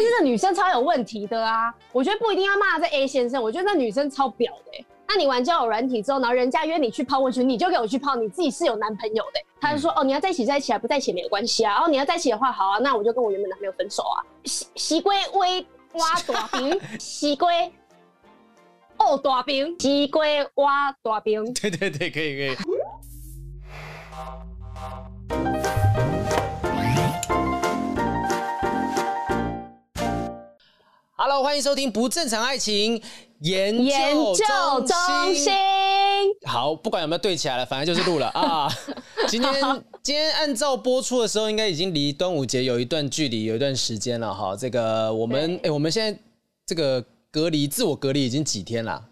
但是这女生超有问题的啊！我觉得不一定要骂这 A 先生，我觉得那女生超婊的、欸。那你玩交友软体之后，然后人家约你去泡温泉，你就给我去泡，你自己是有男朋友的、欸。他就说：“哦，你要在一起在一起啊，不在一起没有关系啊。然哦，你要在一起的话，好啊，那我就跟我原本男朋友分手啊。”西西龟微挖大饼，西龟哦大饼，西龟挖大饼。对对对，可以可以。Hello，欢迎收听不正常爱情研究研究中心。好，不管有没有对起来了，反正就是录了啊。今天今天按照播出的时候，应该已经离端午节有一段距离，有一段时间了哈。这个我们哎、欸，我们现在这个隔离自我隔离已经几天了？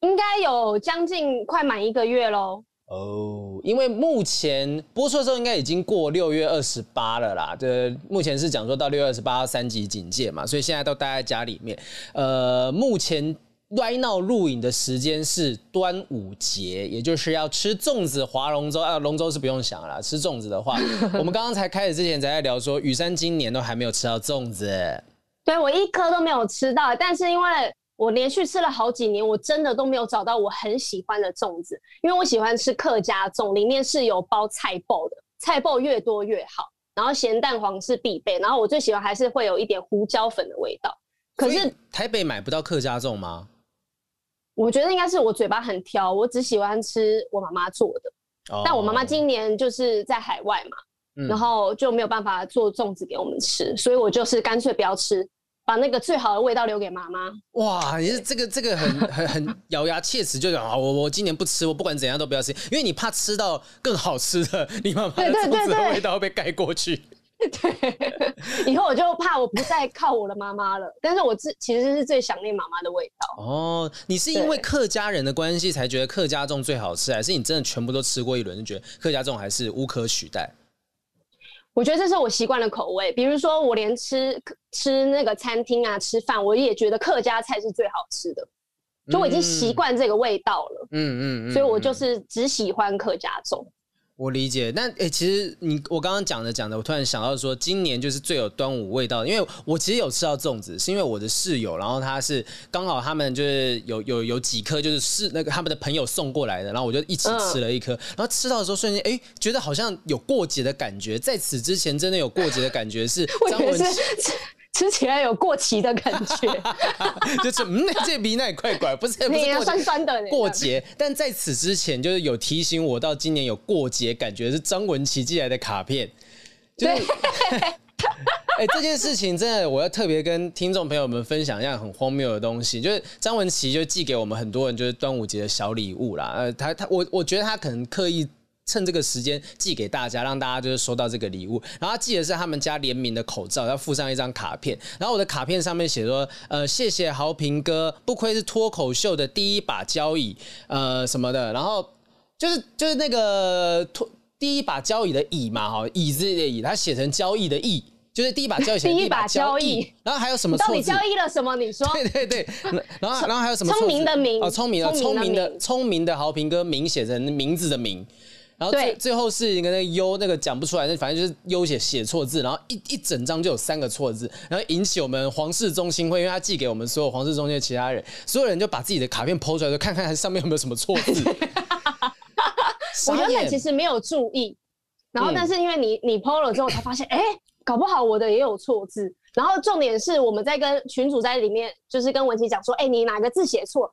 应该有将近快满一个月喽。哦，因为目前播出的时候应该已经过六月二十八了啦。这目前是讲说到六月二十八三级警戒嘛，所以现在都待在家里面。呃，目前 right now 录影的时间是端午节，也就是要吃粽子、划龙舟啊。龙舟是不用想了啦，吃粽子的话，我们刚刚才开始之前才在聊说，雨珊今年都还没有吃到粽子。对，我一颗都没有吃到，但是因为。我连续吃了好几年，我真的都没有找到我很喜欢的粽子，因为我喜欢吃客家粽，里面是有包菜脯的，菜脯越多越好，然后咸蛋黄是必备，然后我最喜欢还是会有一点胡椒粉的味道。可是台北买不到客家粽吗？我觉得应该是我嘴巴很挑，我只喜欢吃我妈妈做的。Oh. 但我妈妈今年就是在海外嘛，嗯，然后就没有办法做粽子给我们吃，所以我就是干脆不要吃。把那个最好的味道留给妈妈。哇，你是这个这个很 很很咬牙切齿，就讲啊，我我今年不吃，我不管怎样都不要吃，因为你怕吃到更好吃的，你妈妈的粽子的味道会被盖过去。对，以后我就怕我不再靠我的妈妈了，但是我自其实是最想念妈妈的味道。哦，你是因为客家人的关系才觉得客家粽最好吃，还是你真的全部都吃过一轮就觉得客家粽还是无可取代？我觉得这是我习惯的口味，比如说我连吃吃那个餐厅啊，吃饭我也觉得客家菜是最好吃的，就我已经习惯这个味道了。嗯嗯，所以我就是只喜欢客家粽。我理解，但诶、欸，其实你我刚刚讲着讲着，我突然想到说，今年就是最有端午味道，因为我其实有吃到粽子，是因为我的室友，然后他是刚好他们就是有有有几颗就是是那个他们的朋友送过来的，然后我就一起吃了一颗，嗯、然后吃到的时候瞬间哎、欸，觉得好像有过节的感觉，在此之前真的有过节的感觉是 张文琪。吃起来有过期的感觉，就是嗯，这鼻那也怪怪，不是不是酸酸的过节。但在此之前，就是有提醒我到今年有过节感觉，是张文琪寄来的卡片。就是，哎、欸，这件事情真的，我要特别跟听众朋友们分享一样很荒谬的东西，就是张文琪就寄给我们很多人，就是端午节的小礼物啦。呃，他他我我觉得他可能刻意。趁这个时间寄给大家，让大家就是收到这个礼物。然后他寄的是他们家联名的口罩，要附上一张卡片。然后我的卡片上面写说：“呃，谢谢豪平哥，不愧是脱口秀的第一把交椅，呃什么的。”然后就是就是那个脱第一把交椅的椅嘛，哈，椅子的椅，他写成交易的易，就是第一把交易写第一把交易。然后还有什么？到底交易了什么？你说？对对对。然后然后还有什么？聪明的明哦，聪明的聪明的聪明的豪平哥名写成名字的名。然后最最后是一个那个优那个讲不出来，那反正就是优写写错字，然后一一整张就有三个错字，然后引起我们皇室中心会，因为他寄给我们所有皇室中心的其他人，所有人就把自己的卡片 po 出来，就看看上面有没有什么错字。我原本其实没有注意，然后但是因为你你 po 了之后，才发现哎，搞不好我的也有错字。然后重点是我们在跟群主在里面，就是跟文琪讲说，哎，你哪个字写错？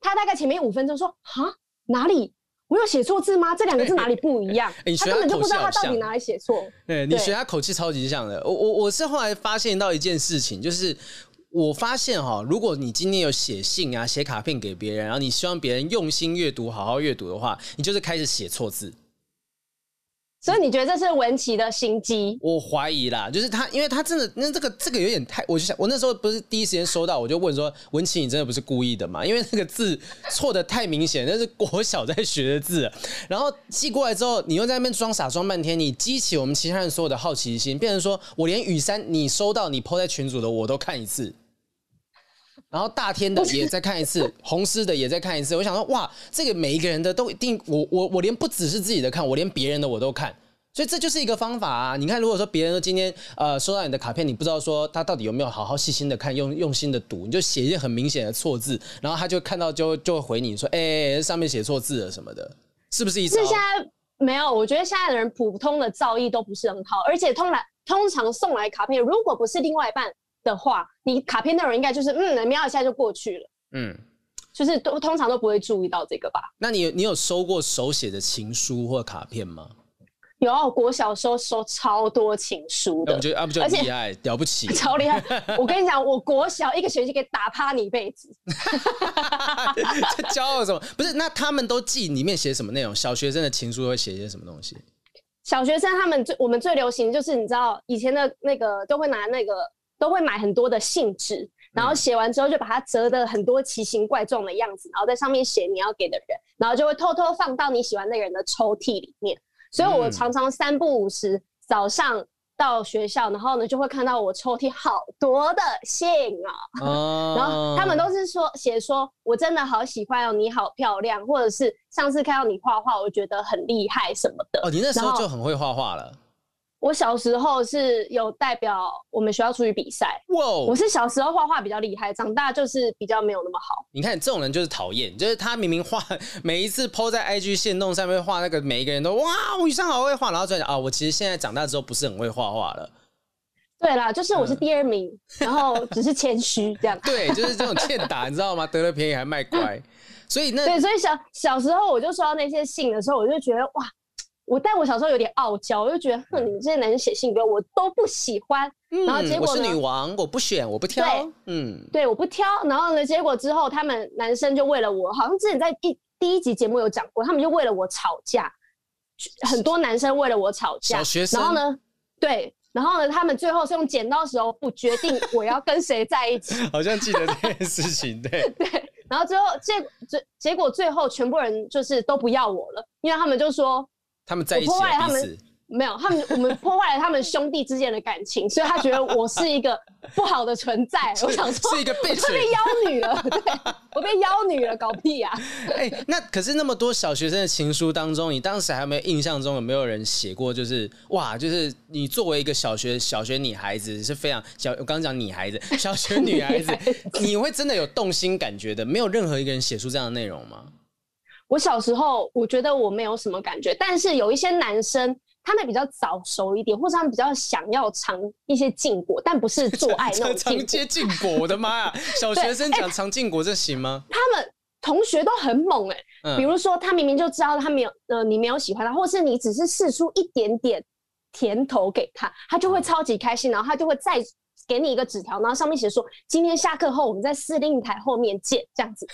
他大概前面五分钟说，哈，哪里？我有写错字吗？这两个字哪里不一样？欸、他根本就不知道他到底哪里写错。对，你学他口气超级像的。我我我是后来发现到一件事情，就是我发现哈，如果你今天有写信啊、写卡片给别人，然后你希望别人用心阅读、好好阅读的话，你就是开始写错字。所以你觉得这是文琪的心机？我怀疑啦，就是他，因为他真的那这个这个有点太，我就想我那时候不是第一时间收到，我就问说文琪，你真的不是故意的吗？因为那个字错的太明显，那是国小在学的字。然后寄过来之后，你又在那边装傻装半天，你激起我们其他人所有的好奇心，变成说我连雨珊你收到你 po 在群组的我都看一次，然后大天的也再看一次，红丝的也再看一次。我想说哇，这个每一个人的都一定，我我我连不只是自己的看，我连别人的我都看。所以这就是一个方法啊！你看，如果说别人今天呃收到你的卡片，你不知道说他到底有没有好好细心的看，用用心的读，你就写一些很明显的错字，然后他就看到就就会回你说，哎、欸，上面写错字了什么的，是不是意思？是现在没有，我觉得现在的人普通的造诣都不是很好，而且通来通常送来卡片，如果不是另外一半的话，你卡片内容应该就是嗯，瞄一下就过去了，嗯，就是都通常都不会注意到这个吧？那你你有收过手写的情书或卡片吗？有国小时候收超多情书的，我觉得啊，不就很厉害，了不起，超厉害。我跟你讲，我国小一个学期可以打趴你一辈子。这骄傲什么？不是，那他们都记里面写什么内容？小学生的情书会写些什么东西？小学生他们最我们最流行就是你知道以前的那个都会拿那个都会买很多的信纸，然后写完之后就把它折的很多奇形怪状的样子，然后在上面写你要给的人，然后就会偷偷放到你喜欢那个人的抽屉里面。所以我常常三不五时、嗯、早上到学校，然后呢就会看到我抽屉好多的信啊，哦、然后他们都是说写说我真的好喜欢哦，你好漂亮，或者是上次看到你画画，我觉得很厉害什么的。哦，你那时候就很会画画了。我小时候是有代表我们学校出去比赛。哇！我是小时候画画比较厉害，长大就是比较没有那么好。你看这种人就是讨厌，就是他明明画每一次 po 在 IG 线动上面画那个每一个人都哇，我以上好会画，然后再讲啊，我其实现在长大之后不是很会画画了。对啦，就是我是第二名，嗯、然后只是谦虚这样。对，就是这种欠打，你知道吗？得了便宜还卖乖，所以那对，所以小小时候我就收到那些信的时候，我就觉得哇。我但我小时候有点傲娇，我就觉得，哼，你们这些男生写信给我，我都不喜欢。嗯、然后结果我是女王，我不选，我不挑。对，嗯，对，我不挑。然后呢，结果之后他们男生就为了我，好像之前在一第一集节目有讲过，他们就为了我吵架。很多男生为了我吵架。小学生。然后呢，对，然后呢，他们最后是用剪刀石头布决定我要跟谁在一起。好像记得这件事情，对。对，然后最后结结结果最后全部人就是都不要我了，因为他们就说。他们在一起，破坏他们没有他们，我们破坏了他们兄弟之间的感情，所以他觉得我是一个不好的存在。我想说，是一个被我被妖女了，对，我被妖女了，搞屁呀！哎，那可是那么多小学生的情书当中，你当时还有没有印象中有没有人写过？就是哇，就是你作为一个小学小学女孩子是非常小，我刚刚讲女孩子，小学女孩子，你会真的有动心感觉的？没有任何一个人写出这样的内容吗？我小时候，我觉得我没有什么感觉，但是有一些男生，他们比较早熟一点，或者他们比较想要尝一些禁果，但不是做爱那种 尝接禁果。我的妈呀！小学生讲尝禁果这行吗？他们同学都很猛哎、欸，比如说他明明就知道他没有呃你没有喜欢他，或是你只是试出一点点甜头给他，他就会超级开心，然后他就会再。给你一个纸条，然后上面写说，今天下课后我们在司令台后面见，这样子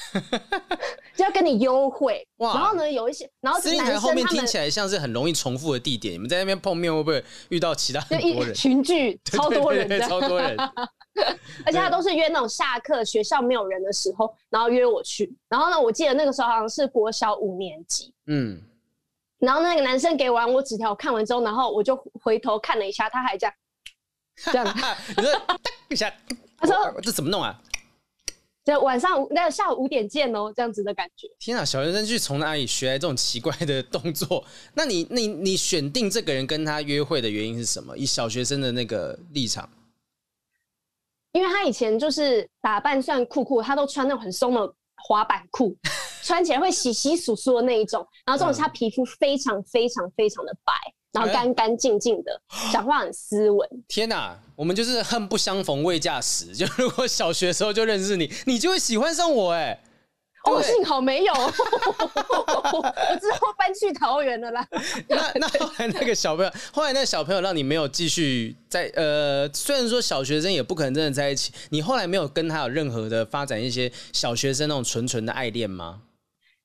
就要跟你优惠。哇！然后呢，有一些，然后司令台后面听起来像是很容易重复的地点，你们在那边碰面会不会遇到其他很多人？群聚 超多人的，超多人，而且他都是约那种下课学校没有人的时候，然后约我去。然后呢，我记得那个时候好像是国小五年级，嗯，然后那个男生给完我纸条，我看完之后，然后我就回头看了一下，他还这样。这样，你说噔一下，他说这怎么弄啊？就晚上那下午五点见哦，这样子的感觉。天啊，小学生去从哪里学来这种奇怪的动作？那你、你、你选定这个人跟他约会的原因是什么？以小学生的那个立场，因为他以前就是打扮算酷酷，他都穿那种很松的滑板裤，穿起来会窸窸窣窣的那一种。然后这种是他皮肤非常非常非常的白。然后干干净净的，讲话很斯文。天哪，我们就是恨不相逢未嫁时。就如果小学时候就认识你，你就会喜欢上我哎。哦，幸好没有，我之后搬去桃园了啦。那那后来那个小朋友，后来那个小朋友让你没有继续在呃，虽然说小学生也不可能真的在一起，你后来没有跟他有任何的发展一些小学生那种纯纯的爱恋吗？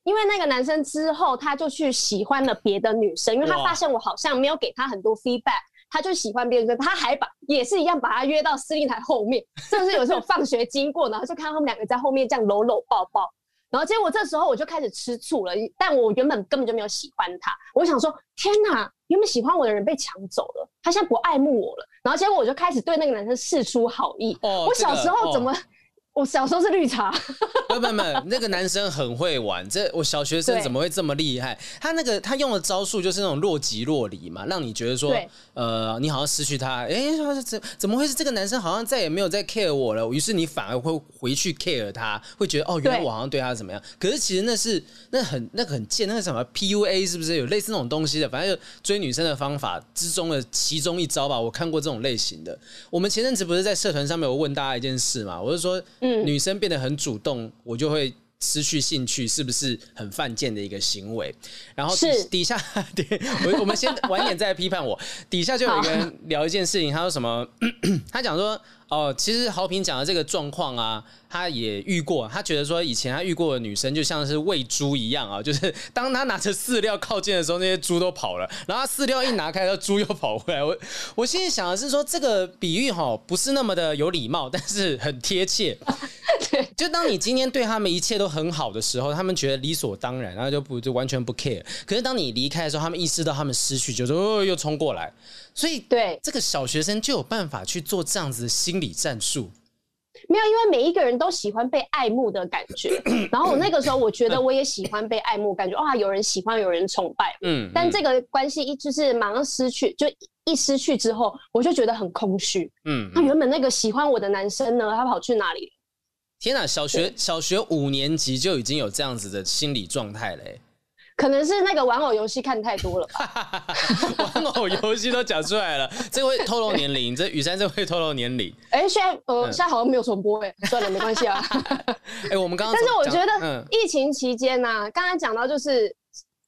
因为那个男生之后，他就去喜欢了别的女生，因为他发现我好像没有给他很多 feedback，他就喜欢别人，他还把也是一样把他约到司令台后面，甚至有时候放学经过，然后就看到他们两个在后面这样搂搂抱抱，然后结果这时候我就开始吃醋了，但我原本根本就没有喜欢他，我想说天哪，原本喜欢我的人被抢走了，他现在不爱慕我了，然后结果我就开始对那个男生示出好意，哦、我小时候怎么？哦我小时候是绿茶，不不不，那个男生很会玩。这我小学生怎么会这么厉害？他那个他用的招数就是那种若即若离嘛，让你觉得说，呃，你好像失去他。哎，怎怎么会是这个男生好像再也没有在 care 我了？于是你反而会回去 care 他，会觉得哦，原来我好像对他怎么样？可是其实那是那很那个很贱，那个什么 PUA 是不是有类似那种东西的？反正就追女生的方法之中的其中一招吧。我看过这种类型的。我们前阵子不是在社团上面有问大家一件事嘛？我是说，嗯，女生变得很主动，我就会失去兴趣，是不是很犯贱的一个行为？然后底，底下，我我们先晚点再批判我。底下就有一个人聊一件事情，他说什么？他讲说。哦，其实豪平讲的这个状况啊，他也遇过。他觉得说，以前他遇过的女生就像是喂猪一样啊，就是当他拿着饲料靠近的时候，那些猪都跑了。然后他饲料一拿开，猪又跑回来。我我心里想的是说，这个比喻哈不是那么的有礼貌，但是很贴切。就当你今天对他们一切都很好的时候，他们觉得理所当然，然后就不就完全不 care。可是当你离开的时候，他们意识到他们失去，就说哦，又冲过来。所以，对这个小学生就有办法去做这样子的心理战术。没有，因为每一个人都喜欢被爱慕的感觉。然后我那个时候，我觉得我也喜欢被爱慕，感觉哇，有人喜欢，有人崇拜。嗯。但这个关系一就是马上失去，就一失去之后，我就觉得很空虚。嗯。那原本那个喜欢我的男生呢？他跑去哪里？天哪！小学小学五年级就已经有这样子的心理状态嘞。可能是那个玩偶游戏看太多了吧，玩偶游戏都讲出来了，这会透露年龄，这雨珊这会透露年龄。哎，现在呃，现在好像没有重播哎，算了，没关系啊。哎，我们刚刚，但是我觉得疫情期间呢，刚才讲到就是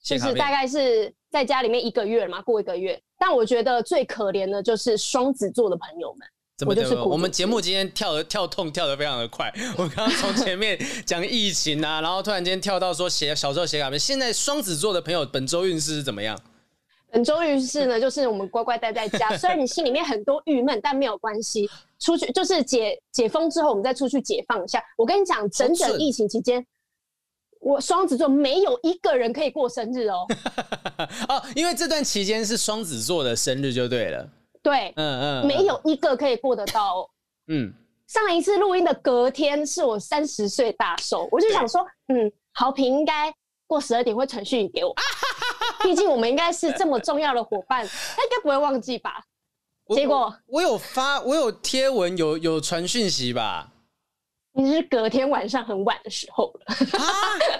就是大概是在家里面一个月嘛，过一个月，但我觉得最可怜的就是双子座的朋友们。怎么就是我们节目今天跳的跳痛跳的非常的快，我刚刚从前面讲疫情啊，然后突然间跳到说写小时候写卡片，现在双子座的朋友本周运势是怎么样？本周运势呢，就是我们乖乖待在家，虽然你心里面很多郁闷，但没有关系，出去就是解解封之后，我们再出去解放一下。我跟你讲，整整疫情期间，我双子座没有一个人可以过生日哦。哦，因为这段期间是双子座的生日就对了。对，嗯嗯，没有一个可以过得到。嗯，上一次录音的隔天是我三十岁大寿，我就想说，嗯，豪平应该过十二点会传讯给我，毕竟我们应该是这么重要的伙伴，他应该不会忘记吧？结果我，我有发，我有贴文，有有传讯息吧？你是隔天晚上很晚的时候了。啊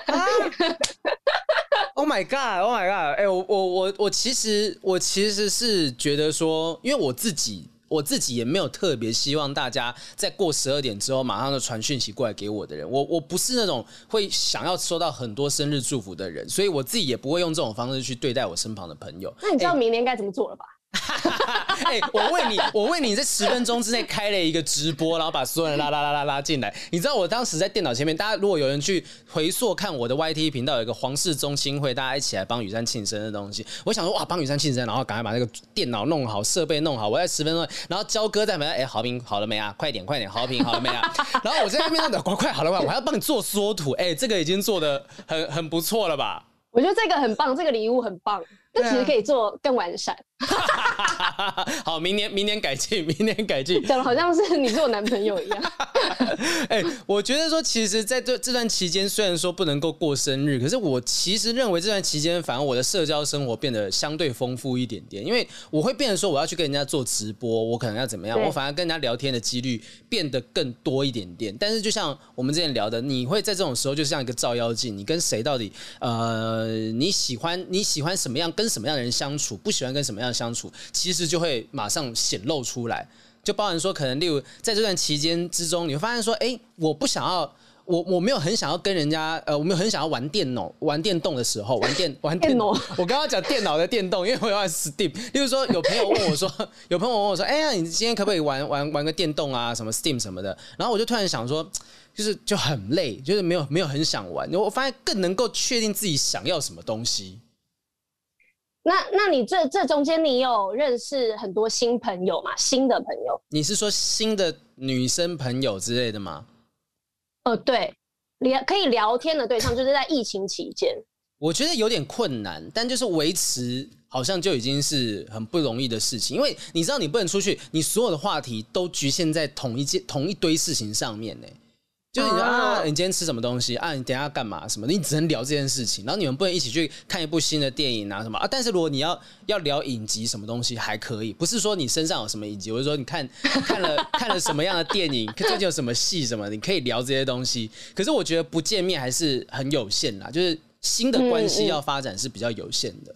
啊 Oh my god! Oh my god! 哎、欸，我我我我其实我其实是觉得说，因为我自己我自己也没有特别希望大家在过十二点之后马上就传讯息过来给我的人。我我不是那种会想要收到很多生日祝福的人，所以我自己也不会用这种方式去对待我身旁的朋友。那你知道明年该怎么做了吧？哎、欸，我为你，我为你在十分钟之内开了一个直播，然后把所有人拉拉拉拉拉进来。你知道我当时在电脑前面，大家如果有人去回溯看我的 YT 频道，有一个皇室中心会，大家一起来帮雨珊庆生的东西。我想说哇，帮雨珊庆生，然后赶快把那个电脑弄好，设备弄好。我在十分钟，然后焦哥在门，哎、欸，豪平好了没啊？快点，快点，豪平好了没啊？然后我在那边弄的，快快好了吧？我还要帮你做缩图，哎、欸，这个已经做的很很不错了吧？我觉得这个很棒，这个礼物很棒，但其实可以做更完善。好，明年明年改进，明年改进。讲的好像是你是我男朋友一样。哎、欸，我觉得说，其实在这这段期间，虽然说不能够过生日，可是我其实认为这段期间，反而我的社交生活变得相对丰富一点点。因为我会变成说，我要去跟人家做直播，我可能要怎么样？我反而跟人家聊天的几率变得更多一点点。但是就像我们之前聊的，你会在这种时候就像一个照妖镜，你跟谁到底呃你喜欢你喜欢什么样跟什么样的人相处，不喜欢跟什么样的相处，其实就会马上显露出来。就包含说，可能例如在这段期间之中，你会发现说，哎、欸，我不想要，我我没有很想要跟人家，呃，我没有很想要玩电脑、玩电动的时候，玩电玩电脑。我刚刚讲电脑的电动，因为我要玩 Steam。例如说，有朋友问我说，有朋友问我说，哎、欸、呀，你今天可不可以玩玩玩个电动啊，什么 Steam 什么的？然后我就突然想说，就是就很累，就是没有没有很想玩。我发现更能够确定自己想要什么东西。那，那你这这中间你有认识很多新朋友吗？新的朋友？你是说新的女生朋友之类的吗？呃，对，聊可以聊天的对象，就是在疫情期间。我觉得有点困难，但就是维持好像就已经是很不容易的事情，因为你知道你不能出去，你所有的话题都局限在同一件同一堆事情上面呢。就是你说啊，你今天吃什么东西啊？你等下要干嘛？什么？你只能聊这件事情，然后你们不能一起去看一部新的电影啊什么啊？但是如果你要要聊影集什么东西还可以，不是说你身上有什么影集，或者说你看 看了看了什么样的电影，最近有什么戏什么，你可以聊这些东西。可是我觉得不见面还是很有限啦，就是新的关系要发展是比较有限的。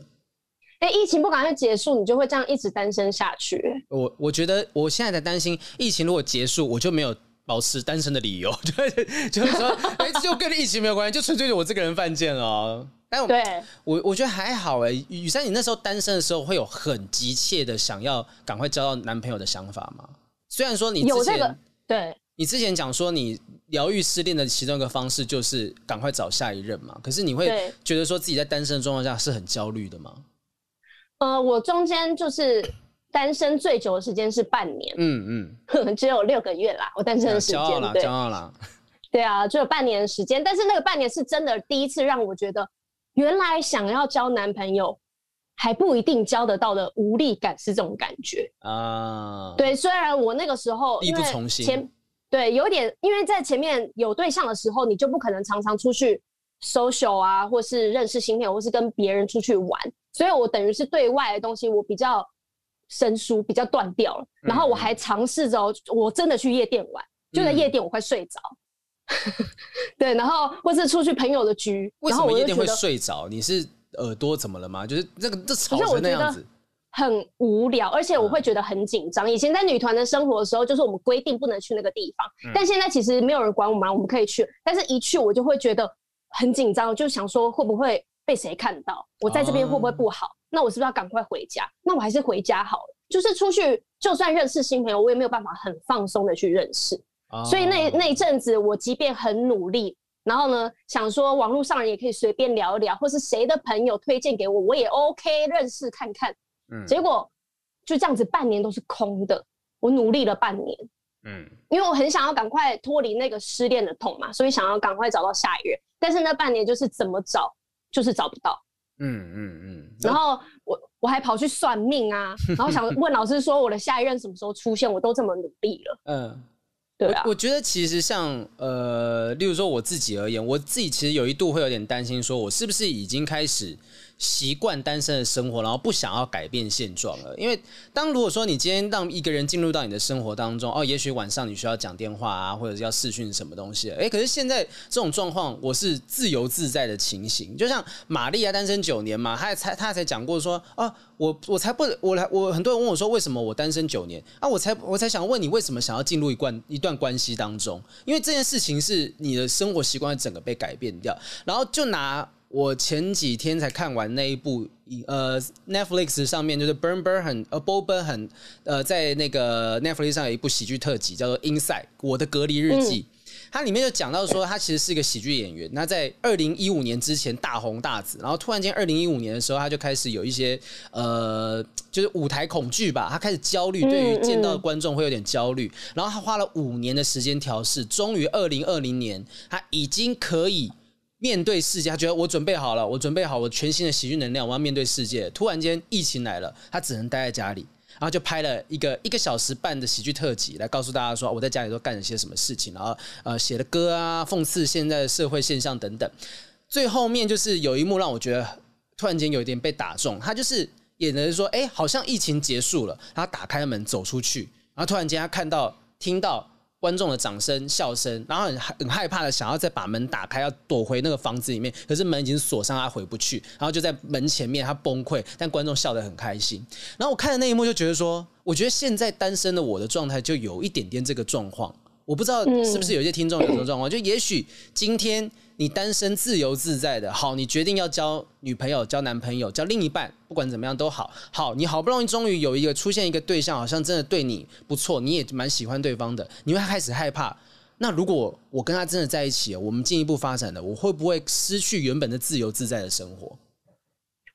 哎、疫情不赶快结束，你就会这样一直单身下去。我我觉得我现在在担心，疫情如果结束，我就没有。保持单身的理由，对，就是说，哎、欸，就跟疫情没有关系，就纯粹是我这个人犯贱哦。但我对我，我觉得还好哎。雨珊，你那时候单身的时候，会有很急切的想要赶快交到男朋友的想法吗？虽然说你之前有这个，对，你之前讲说你疗愈失恋的其中一个方式就是赶快找下一任嘛，可是你会觉得说自己在单身的状况下是很焦虑的吗？呃，我中间就是。单身最久的时间是半年，嗯嗯，只有六个月啦。我单身的时间，对，骄傲啦，对啊，只有半年的时间。但是那个半年是真的第一次让我觉得，原来想要交男朋友还不一定交得到的无力感是这种感觉啊。对，虽然我那个时候因为前对有点，因为在前面有对象的时候，你就不可能常常出去 social 啊，或是认识新朋友，或是跟别人出去玩，所以我等于是对外的东西我比较。生疏比较断掉了，然后我还尝试着，我真的去夜店玩，嗯、就在夜店我快睡着，嗯、对，然后或是出去朋友的局，为什么夜店会睡着？你是耳朵怎么了吗？就是这个这吵成那样子，很无聊，而且我会觉得很紧张。以前在女团的生活的时候，就是我们规定不能去那个地方，嗯、但现在其实没有人管我们，我们可以去，但是一去我就会觉得很紧张，就想说会不会被谁看到，我在这边会不会不好？哦那我是不是要赶快回家？那我还是回家好了。就是出去，就算认识新朋友，我也没有办法很放松的去认识。Oh. 所以那那一阵子，我即便很努力，然后呢，想说网络上人也可以随便聊一聊，或是谁的朋友推荐给我，我也 OK 认识看看。嗯，结果就这样子，半年都是空的。我努力了半年，嗯，因为我很想要赶快脱离那个失恋的痛嘛，所以想要赶快找到下一任。但是那半年就是怎么找，就是找不到。嗯嗯嗯，然后我我还跑去算命啊，然后想问老师说我的下一任什么时候出现，我都这么努力了。嗯，对啊，我，我觉得其实像呃，例如说我自己而言，我自己其实有一度会有点担心，说我是不是已经开始。习惯单身的生活，然后不想要改变现状了。因为当如果说你今天让一个人进入到你的生活当中，哦，也许晚上你需要讲电话啊，或者是要视讯什么东西，哎，可是现在这种状况，我是自由自在的情形。就像玛丽啊，单身九年嘛，他才他才讲过说，哦，我我才不，我来，我很多人问我说，为什么我单身九年啊？我才我才想问你，为什么想要进入一段一段关系当中？因为这件事情是你的生活习惯整个被改变掉，然后就拿。我前几天才看完那一部，呃，Netflix 上面就是 Burn Burnham 呃，Bo Burnham 呃，在那个 Netflix 上有一部喜剧特辑，叫做《Inside》我的隔离日记。它里面就讲到说，他其实是一个喜剧演员。那在二零一五年之前大红大紫，然后突然间二零一五年的时候，他就开始有一些呃，就是舞台恐惧吧，他开始焦虑，对于见到观众会有点焦虑。然后他花了五年的时间调试，终于二零二零年，他已经可以。面对世界，他觉得我准备好了，我准备好我全新的喜剧能量，我要面对世界。突然间疫情来了，他只能待在家里，然后就拍了一个一个小时半的喜剧特辑，来告诉大家说我在家里都干了些什么事情，然后呃写的歌啊，讽刺现在的社会现象等等。最后面就是有一幕让我觉得突然间有一点被打中，他就是演的是说，哎，好像疫情结束了，他打开门走出去，然后突然间他看到听到。观众的掌声、笑声，然后很很害怕的想要再把门打开，要躲回那个房子里面，可是门已经锁上，他回不去，然后就在门前面，他崩溃，但观众笑得很开心。然后我看的那一幕就觉得说，我觉得现在单身的我的状态就有一点点这个状况，我不知道是不是有些听众有这种状况，就也许今天。你单身自由自在的，好，你决定要交女朋友、交男朋友、交另一半，不管怎么样都好。好，你好不容易终于有一个出现一个对象，好像真的对你不错，你也蛮喜欢对方的，你会开始害怕。那如果我跟他真的在一起，我们进一步发展的，我会不会失去原本的自由自在的生活？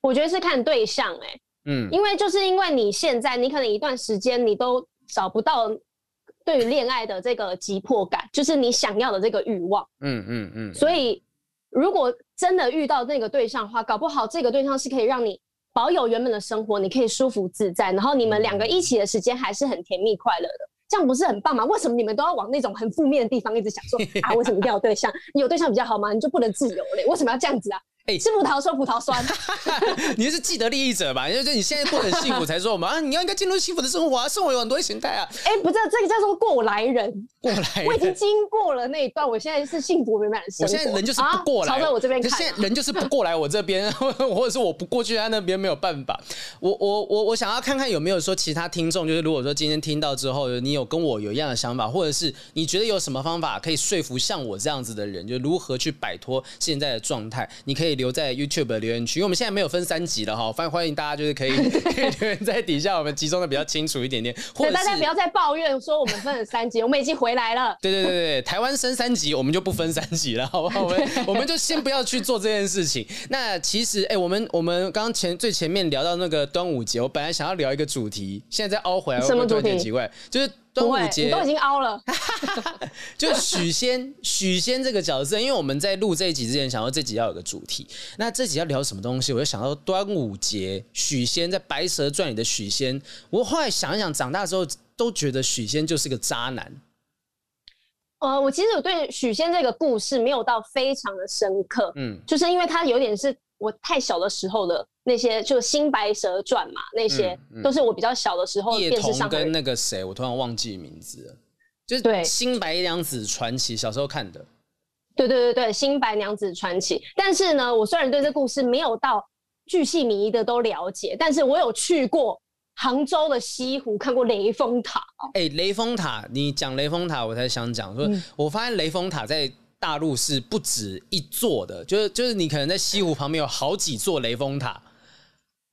我觉得是看对象、欸，哎，嗯，因为就是因为你现在，你可能一段时间你都找不到。对于恋爱的这个急迫感，就是你想要的这个欲望。嗯嗯嗯。所以，如果真的遇到那个对象的话，搞不好这个对象是可以让你保有原本的生活，你可以舒服自在，然后你们两个一起的时间还是很甜蜜快乐的。这样不是很棒吗？为什么你们都要往那种很负面的地方一直想说 啊？为什么一定要有对象？你有对象比较好吗？你就不能自由嘞？为什么要这样子啊？哎、欸，吃葡萄说葡萄酸，你是既得利益者吧？因为你现在过得很幸福才说我们啊，你要应该进入幸福的生活啊，生活有很多形态啊。哎、欸，不是，这个叫做过来人，过来人，我已经经过了那一段，我现在是幸福美满的生活。我现在人就是不过来，朝、啊、在我这边看、啊。现在人就是不过来我这边，或者是我不过去他那边没有办法。我我我我想要看看有没有说其他听众，就是如果说今天听到之后，你有跟我有一样的想法，或者是你觉得有什么方法可以说服像我这样子的人，就如何去摆脱现在的状态，你可以留在 YouTube。的留言区，因为我们现在没有分三级了哈，欢欢迎大家就是可以 可以留言在底下，我们集中的比较清楚一点点，或者大家不要再抱怨说我们分了三级，我们已经回来了。对对对对，台湾升三级，我们就不分三级了，好不好？我们 我们就先不要去做这件事情。那其实，哎、欸，我们我们刚刚前最前面聊到那个端午节，我本来想要聊一个主题，现在再凹回来，什么主题？很奇怪，就是。端午节都已经凹了，就许仙，许仙这个角色，因为我们在录这一集之前，想到这集要有个主题，那这集要聊什么东西？我就想到端午节，许仙在《白蛇传》里的许仙。我后来想一想，长大之后都觉得许仙就是个渣男。呃，我其实我对许仙这个故事没有到非常的深刻，嗯，就是因为他有点是。我太小的时候的那些，就《新白蛇传》嘛，那些、嗯嗯、都是我比较小的时候电视上跟那个谁，我突然忘记名字了，就是《新白娘子传奇》，小时候看的。对对对对，《新白娘子传奇》。但是呢，我虽然对这故事没有到巨细靡遗的都了解，但是我有去过杭州的西湖，看过雷峰塔。哎、欸，雷峰塔，你讲雷峰塔，我才想讲说，嗯、我发现雷峰塔在。大陆是不止一座的，就是就是你可能在西湖旁边有好几座雷峰塔，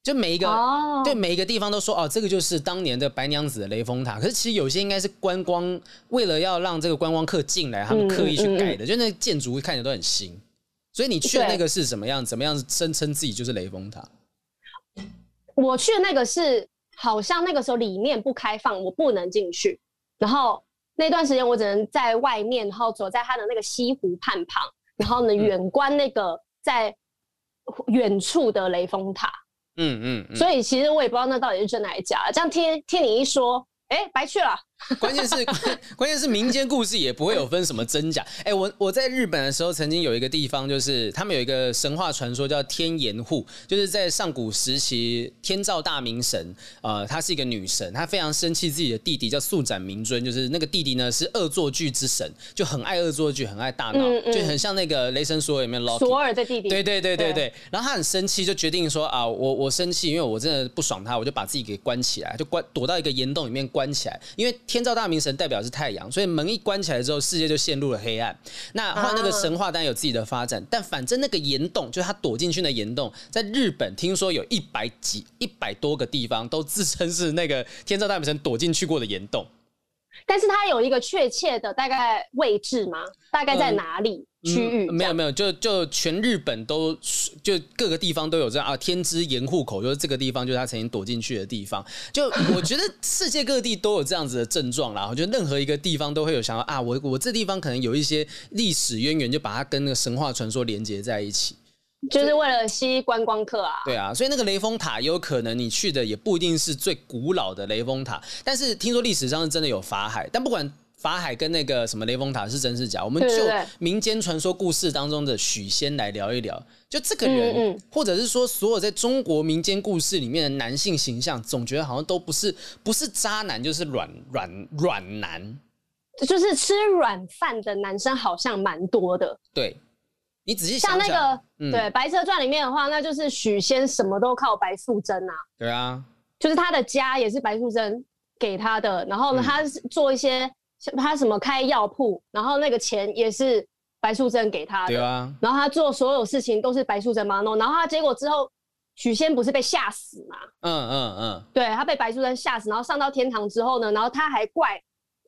就每一个对每一个地方都说哦，这个就是当年的白娘子的雷峰塔。可是其实有些应该是观光，为了要让这个观光客进来，他们刻意去改的，就那建筑看起来都很新。所以你去的那个是怎么样？怎么样声称自己就是雷峰塔？我去的那个是好像那个时候里面不开放，我不能进去，然后。那段时间我只能在外面，然后走在他的那个西湖畔旁，然后呢远观那个在远处的雷峰塔。嗯嗯，嗯，所以其实我也不知道那到底是真的还是假的。这样听听你一说。哎、欸，白去了。关键是 关键是民间故事也不会有分什么真假。哎、欸，我我在日本的时候，曾经有一个地方，就是他们有一个神话传说叫天岩户，就是在上古时期天照大明神，呃，她是一个女神，她非常生气自己的弟弟叫素斩明尊，就是那个弟弟呢是恶作剧之神，就很爱恶作剧，很爱大闹、嗯嗯，就很像那个雷神索尔里面 Loki 索尔的弟弟。对对对对对，对。然后他很生气，就决定说啊，我我生气，因为我真的不爽他，我就把自己给关起来，就关躲到一个岩洞里面。关起来，因为天照大明神代表是太阳，所以门一关起来之后，世界就陷入了黑暗。那后来那个神话当然有自己的发展，但反正那个岩洞，就是他躲进去的岩洞，在日本听说有一百几、一百多个地方都自称是那个天照大明神躲进去过的岩洞。但是它有一个确切的大概位置吗？大概在哪里区域、嗯嗯？没有没有，就就全日本都就各个地方都有这样啊。天之盐户口就是这个地方，就是他曾经躲进去的地方。就 我觉得世界各地都有这样子的症状啦。我觉得任何一个地方都会有想要啊，我我这地方可能有一些历史渊源，就把它跟那个神话传说连接在一起。就是为了吸观光客啊！对啊，所以那个雷峰塔有可能你去的也不一定是最古老的雷峰塔，但是听说历史上是真的有法海。但不管法海跟那个什么雷峰塔是真是假，我们就民间传说故事当中的许仙来聊一聊。就这个人，或者是说所有在中国民间故事里面的男性形象，总觉得好像都不是不是渣男，就是软软软男，就是吃软饭的男生好像蛮多的。对。你仔细想，想，像那个、嗯、对《白蛇传》里面的话，那就是许仙什么都靠白素贞啊。对啊，就是他的家也是白素贞给他的。然后呢，他做一些他什么开药铺，然后那个钱也是白素贞给他的。对啊。然后他做所有事情都是白素贞帮他弄。然后他结果之后，许仙不是被吓死嘛？嗯嗯嗯。对，他被白素贞吓死，然后上到天堂之后呢，然后他还怪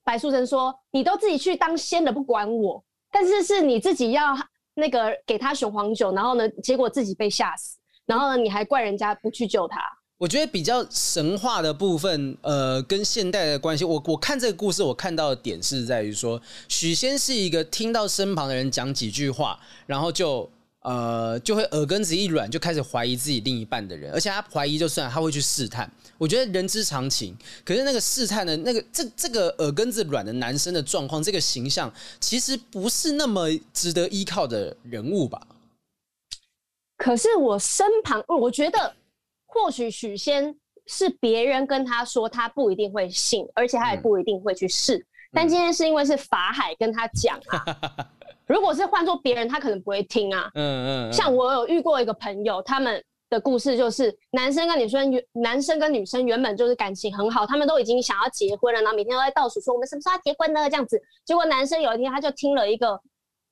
白素贞说：“你都自己去当仙了，不管我。但是是你自己要。”那个给他雄黄酒，然后呢，结果自己被吓死，然后呢，你还怪人家不去救他。我觉得比较神话的部分，呃，跟现代的关系，我我看这个故事，我看到的点是在于说，许仙是一个听到身旁的人讲几句话，然后就呃，就会耳根子一软，就开始怀疑自己另一半的人，而且他怀疑就算，他会去试探。我觉得人之常情，可是那个试探的那个这这个耳根子软的男生的状况，这个形象其实不是那么值得依靠的人物吧？可是我身旁，我觉得或许许仙是别人跟他说，他不一定会信，而且他也不一定会去试。嗯、但今天是因为是法海跟他讲啊。如果是换做别人，他可能不会听啊。嗯嗯。像我有遇过一个朋友，他们的故事就是男生跟女生原男生跟女生原本就是感情很好，他们都已经想要结婚了，然后每天都在倒数说我们什么时候要结婚呢？这样子。结果男生有一天他就听了一个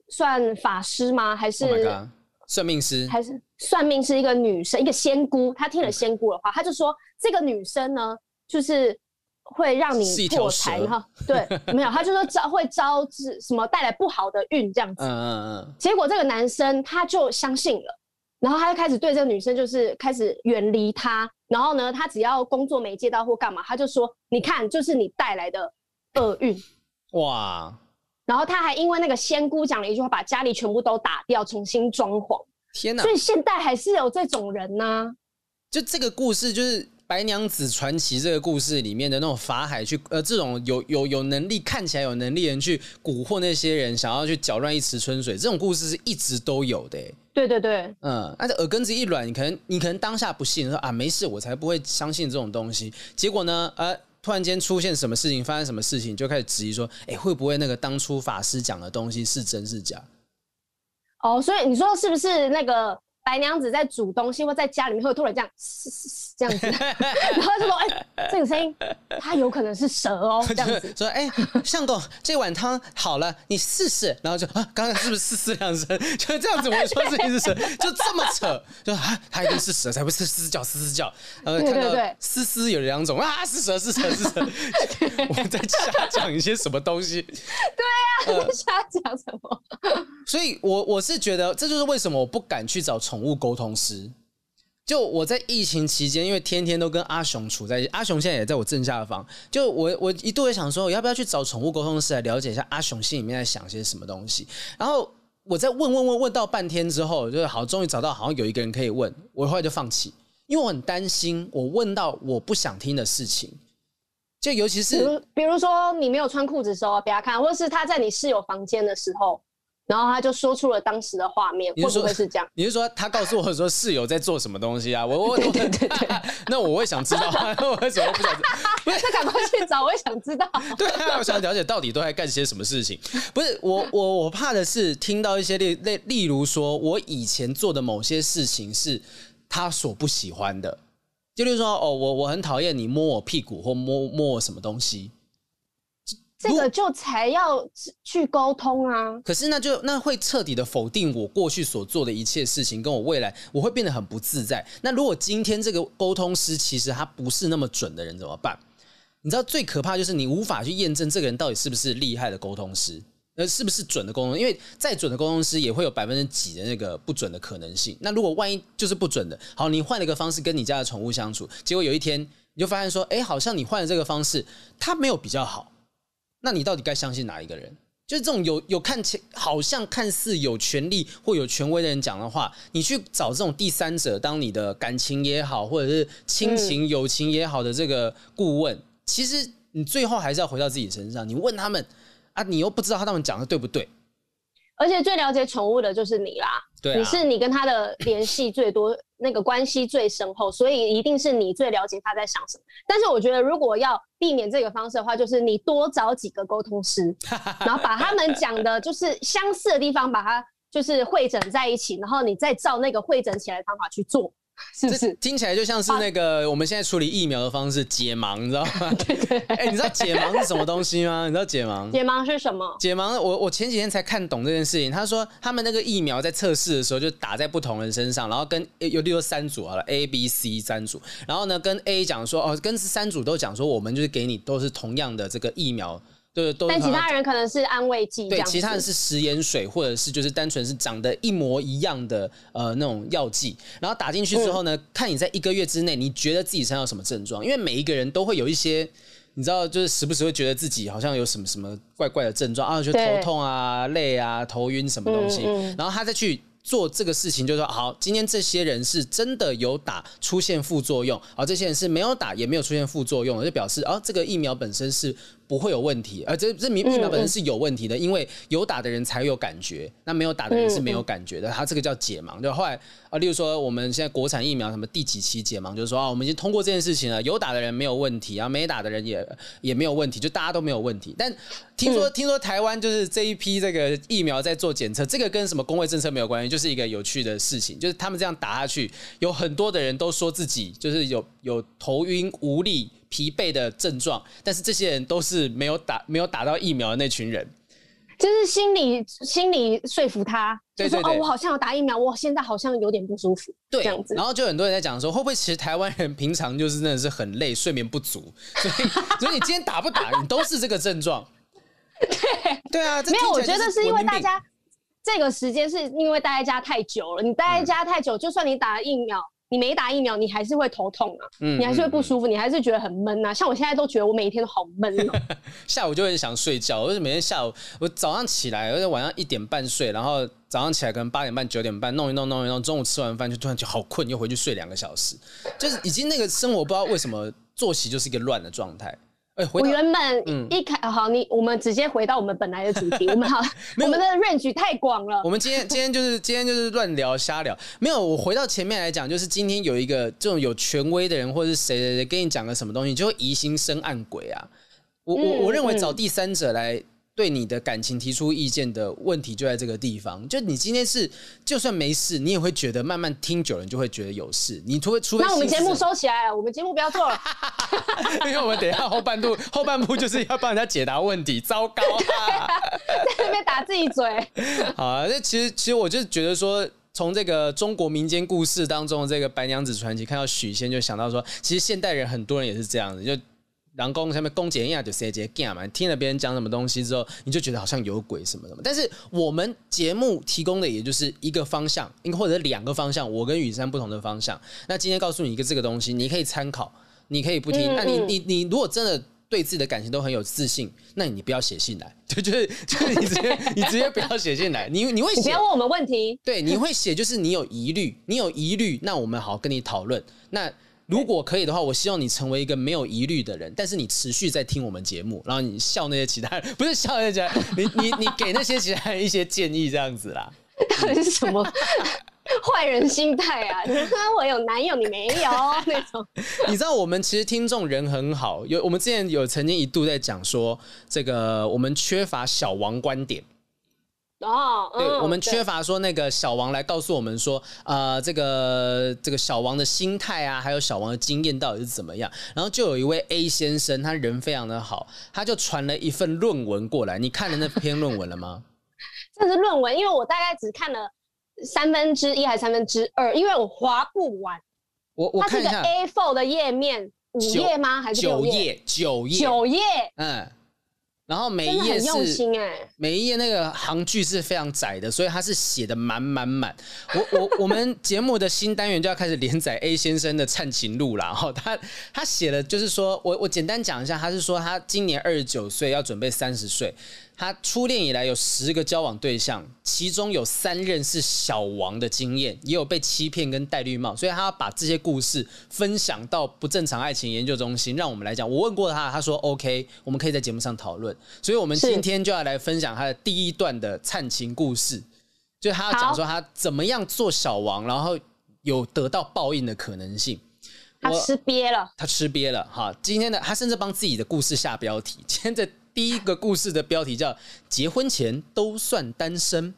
算法师吗？还是、oh、算命师？还是算命是？一个女生，一个仙姑。他听了仙姑的话，他就说这个女生呢，就是。会让你破财哈，对，没有，他就说招会招致什么带来不好的运这样子。嗯嗯嗯。结果这个男生他就相信了，然后他就开始对这个女生就是开始远离他，然后呢，他只要工作没接到或干嘛，他就说你看，就是你带来的厄运。哇！然后他还因为那个仙姑讲了一句话，把家里全部都打掉，重新装潢。天哪！所以现代还是有这种人呢、啊。就这个故事就是。白娘子传奇这个故事里面的那种法海去呃，这种有有有能力看起来有能力人去蛊惑那些人，想要去搅乱一池春水，这种故事是一直都有的。对对对，嗯，而且耳根子一软，你可能你可能当下不信，说啊没事，我才不会相信这种东西。结果呢，呃，突然间出现什么事情，发生什么事情，就开始质疑说，哎，会不会那个当初法师讲的东西是真是假？哦，所以你说是不是那个？白娘子在煮东西，或在家里面会突然这样嘶嘶嘶这样子，然后就说：“哎、欸，这个声音，它有可能是蛇哦。”这样子说：“哎、欸，相公，这碗汤好了，你试试。”然后就啊，刚刚是不是嘶嘶两声？就是这样子，我说自己是蛇，就这么扯，就啊，它一定是蛇，才会是嘶嘶叫嘶嘶叫。然后看到嘶嘶有两种啊，是蛇是蛇是蛇。我们在瞎讲一些什么东西？对啊，瞎讲什么？所以我我是觉得，这就是为什么我不敢去找宠物沟通师。就我在疫情期间，因为天天都跟阿雄处在，阿雄现在也在我正下方。就我我一度也想说，要不要去找宠物沟通师来了解一下阿雄心里面在想些什么东西？然后我在问问问问到半天之后，就是好，终于找到好像有一个人可以问，我后来就放弃，因为我很担心我问到我不想听的事情。就尤其是比如，比如说你没有穿裤子的时候，给他看，或者是他在你室友房间的时候。然后他就说出了当时的画面，会不会是这样？你是说他告诉我说室友在做什么东西啊？我我对对对对，那我会想知道，我为什么不想知道？不是，他赶快去找，我也想知道。对啊，我想了解到底都在干些什么事情。不是我我我怕的是听到一些例例例如说我以前做的某些事情是他所不喜欢的，就例如说哦，我我很讨厌你摸我屁股或摸摸我什么东西。这个就才要去沟通啊！可是那就那会彻底的否定我过去所做的一切事情，跟我未来我会变得很不自在。那如果今天这个沟通师其实他不是那么准的人怎么办？你知道最可怕就是你无法去验证这个人到底是不是厉害的沟通师，呃，是不是准的沟通？因为再准的沟通师也会有百分之几的那个不准的可能性。那如果万一就是不准的，好，你换了一个方式跟你家的宠物相处，结果有一天你就发现说，哎，好像你换了这个方式，它没有比较好。那你到底该相信哪一个人？就是这种有有看起好像看似有权利或有权威的人讲的话，你去找这种第三者当你的感情也好，或者是亲情、友情也好的这个顾问，其实你最后还是要回到自己身上。你问他们啊，你又不知道他们讲的对不对？而且最了解宠物的就是你啦，对啊，你是你跟它的联系最多。那个关系最深厚，所以一定是你最了解它在想什么。但是我觉得，如果要避免这个方式的话，就是你多找几个沟通师，然后把他们讲的就是相似的地方，把它就是会诊在一起，然后你再照那个会诊起来的方法去做。是不是听起来就像是那个我们现在处理疫苗的方式解盲，你知道吗？对对。哎，你知道解盲是什么东西吗？你知道解盲？解盲是什么？解盲，我我前几天才看懂这件事情。他说他们那个疫苗在测试的时候就打在不同人身上，然后跟有例如三组好了，A、B、C 三组，然后呢跟 A 讲说哦，跟三组都讲说我们就是给你都是同样的这个疫苗。对，都但其他人可能是安慰剂，对，其他人是食盐水，或者是就是单纯是长得一模一样的呃那种药剂，然后打进去之后呢，嗯、看你在一个月之内，你觉得自己身上有什么症状？因为每一个人都会有一些，你知道，就是时不时会觉得自己好像有什么什么怪怪的症状啊，就头痛啊、累啊、头晕什么东西，嗯嗯，然后他再去做这个事情，就是说好，今天这些人是真的有打出现副作用，而这些人是没有打也没有出现副作用，就表示啊，这个疫苗本身是不会有问题，而这这疫苗本身是有问题的，因为有打的人才有感觉，那没有打的人是没有感觉的，它这个叫解盲。就后来啊，例如说我们现在国产疫苗什么第几期解盲，就是说啊，我们已经通过这件事情了，有打的人没有问题啊，没打的人也也没有问题，就大家都没有问题。但听说听说台湾就是这一批这个疫苗在做检测，这个跟什么公卫政策没有关系，就是一个有趣的事情，就是他们这样打下去，有很多的人都说自己就是有有头晕无力。疲惫的症状，但是这些人都是没有打没有打到疫苗的那群人，就是心理心理说服他，对对对，就说哦，我好像有打疫苗，我现在好像有点不舒服，对，这样子。然后就很多人在讲说，会不会其实台湾人平常就是真的是很累，睡眠不足，所以 所以你今天打不打，你都是这个症状。对 对啊，没有，我觉得是因为大家这个时间是因为待在家太久了，你待在家太久，嗯、就算你打了疫苗。你没打疫苗，你还是会头痛啊，嗯、你还是会不舒服，嗯、你还是觉得很闷啊。像我现在都觉得我每一天都好闷哦。下午就很想睡觉，我是每天下午，我早上起来，而且晚上一点半睡，然后早上起来可能八点半九点半弄一弄弄一弄，中午吃完饭就突然就好困，又回去睡两个小时，就是已经那个生活不知道为什么作息就是一个乱的状态。我原本一开、嗯、好，你我们直接回到我们本来的主题。我们好，我们的 range 太广了。我们今天今天就是今天就是乱聊瞎聊。没有，我回到前面来讲，就是今天有一个这种有权威的人，或者是谁谁谁跟你讲个什么东西，就会疑心生暗鬼啊。我我我认为找第三者来。对你的感情提出意见的问题就在这个地方，就你今天是就算没事，你也会觉得慢慢听久了，你就会觉得有事。你除非除非那我们节目收起来了，我们节目不要做了，因为我们等一下后半部后半部就是要帮人家解答问题，糟糕啊，在那边打自己嘴。好啊，那其实其实我就觉得说，从这个中国民间故事当中的这个白娘子传奇，看到许仙就想到说，其实现代人很多人也是这样子，就。然后下面公姐一样就谁谁干嘛？听了别人讲什么东西之后，你就觉得好像有鬼什么什么。但是我们节目提供的也就是一个方向，或者两个方向，我跟雨珊不同的方向。那今天告诉你一个这个东西，你可以参考，你可以不听。那你你你如果真的对自己的感情都很有自信，那你不要写信来，就 就是就是你直接你直接不要写信来。你你会不要问我们问题。对，你会写就是你有疑虑，你有疑虑，那我们好好跟你讨论。那。如果可以的话，我希望你成为一个没有疑虑的人，但是你持续在听我们节目，然后你笑那些其他人，不是笑那些，你 你你给那些其他人一些建议，这样子啦。到底是什么坏人心态啊？我有男友，你没有那种。你知道我们其实听众人很好，有我们之前有曾经一度在讲说，这个我们缺乏小王观点。哦，对，我们缺乏说那个小王来告诉我们说，呃，这个这个小王的心态啊，还有小王的经验到底是怎么样？然后就有一位 A 先生，他人非常的好，他就传了一份论文过来。你看了那篇论文了吗？这是论文，因为我大概只看了三分之一还是三分之二，因为我划不完。我我看一下，A four 的页面，五页吗？还是九页？九页，九页，嗯。然后每一页是每一页那个行距是非常窄的，所以他是写的满满满。我我 我们节目的新单元就要开始连载 A 先生的灿情录了。然后 他他写的就是说我我简单讲一下，他是说他今年二十九岁，要准备三十岁。他初恋以来有十个交往对象，其中有三任是小王的经验，也有被欺骗跟戴绿帽，所以他要把这些故事分享到不正常爱情研究中心，让我们来讲。我问过他，他说 OK，我们可以在节目上讨论。所以，我们今天就要来分享他的第一段的灿情故事，就他要讲说他怎么样做小王，然后有得到报应的可能性。他吃瘪了，他吃瘪了。哈，今天的他甚至帮自己的故事下标题，今天的。第一个故事的标题叫“结婚前都算单身”。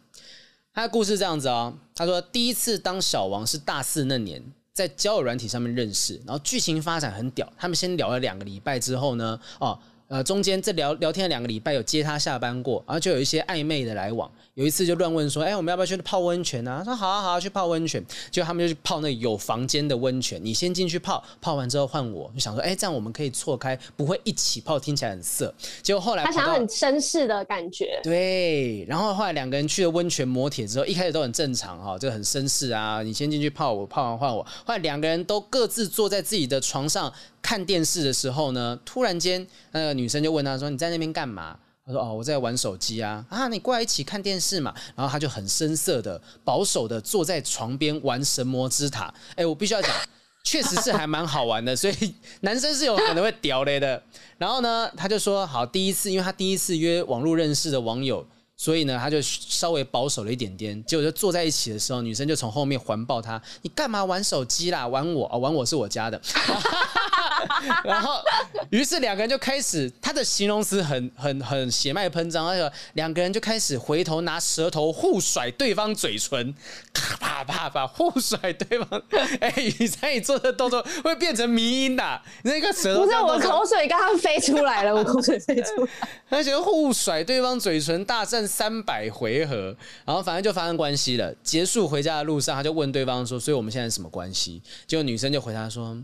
他的故事这样子啊，他说第一次当小王是大四那年，在交友软体上面认识，然后剧情发展很屌。他们先聊了两个礼拜之后呢，哦，呃，中间这聊聊天的两个礼拜有接他下班过，然后就有一些暧昧的来往。有一次就乱问说：“哎、欸，我们要不要去泡温泉啊？”他说：“好啊，好啊，去泡温泉。”就他们就去泡那有房间的温泉，你先进去泡，泡完之后换我，就想说：“哎、欸，这样我们可以错开，不会一起泡，听起来很色。”结果后来他想要很绅士的感觉。对，然后后来两个人去了温泉磨铁之后，一开始都很正常哈，就很绅士啊，你先进去泡，我泡完换我。后来两个人都各自坐在自己的床上看电视的时候呢，突然间那个女生就问他说：“你在那边干嘛？”他说：“哦，我在玩手机啊，啊，你过来一起看电视嘛。”然后他就很生涩的、保守的坐在床边玩神魔之塔。哎，我必须要讲，确实是还蛮好玩的，所以 男生是有可能会屌嘞的。然后呢，他就说：“好，第一次，因为他第一次约网络认识的网友。”所以呢，他就稍微保守了一点点，结果就坐在一起的时候，女生就从后面环抱他：“你干嘛玩手机啦？玩我啊？玩我是我家的。” 然后，于是两个人就开始，他的形容词很很很血脉喷张，而且两个人就开始回头拿舌头互甩对方嘴唇，咔啪啪啪互甩对方。哎、欸，雨珊，你做的动作会变成迷音的，那个舌头不是我口水刚刚飞出来了，我口水飞出来，而且互甩对方嘴唇大战。三百回合，然后反正就发生关系了。结束回家的路上，他就问对方说：“所以我们现在是什么关系？”结果女生就回答说：“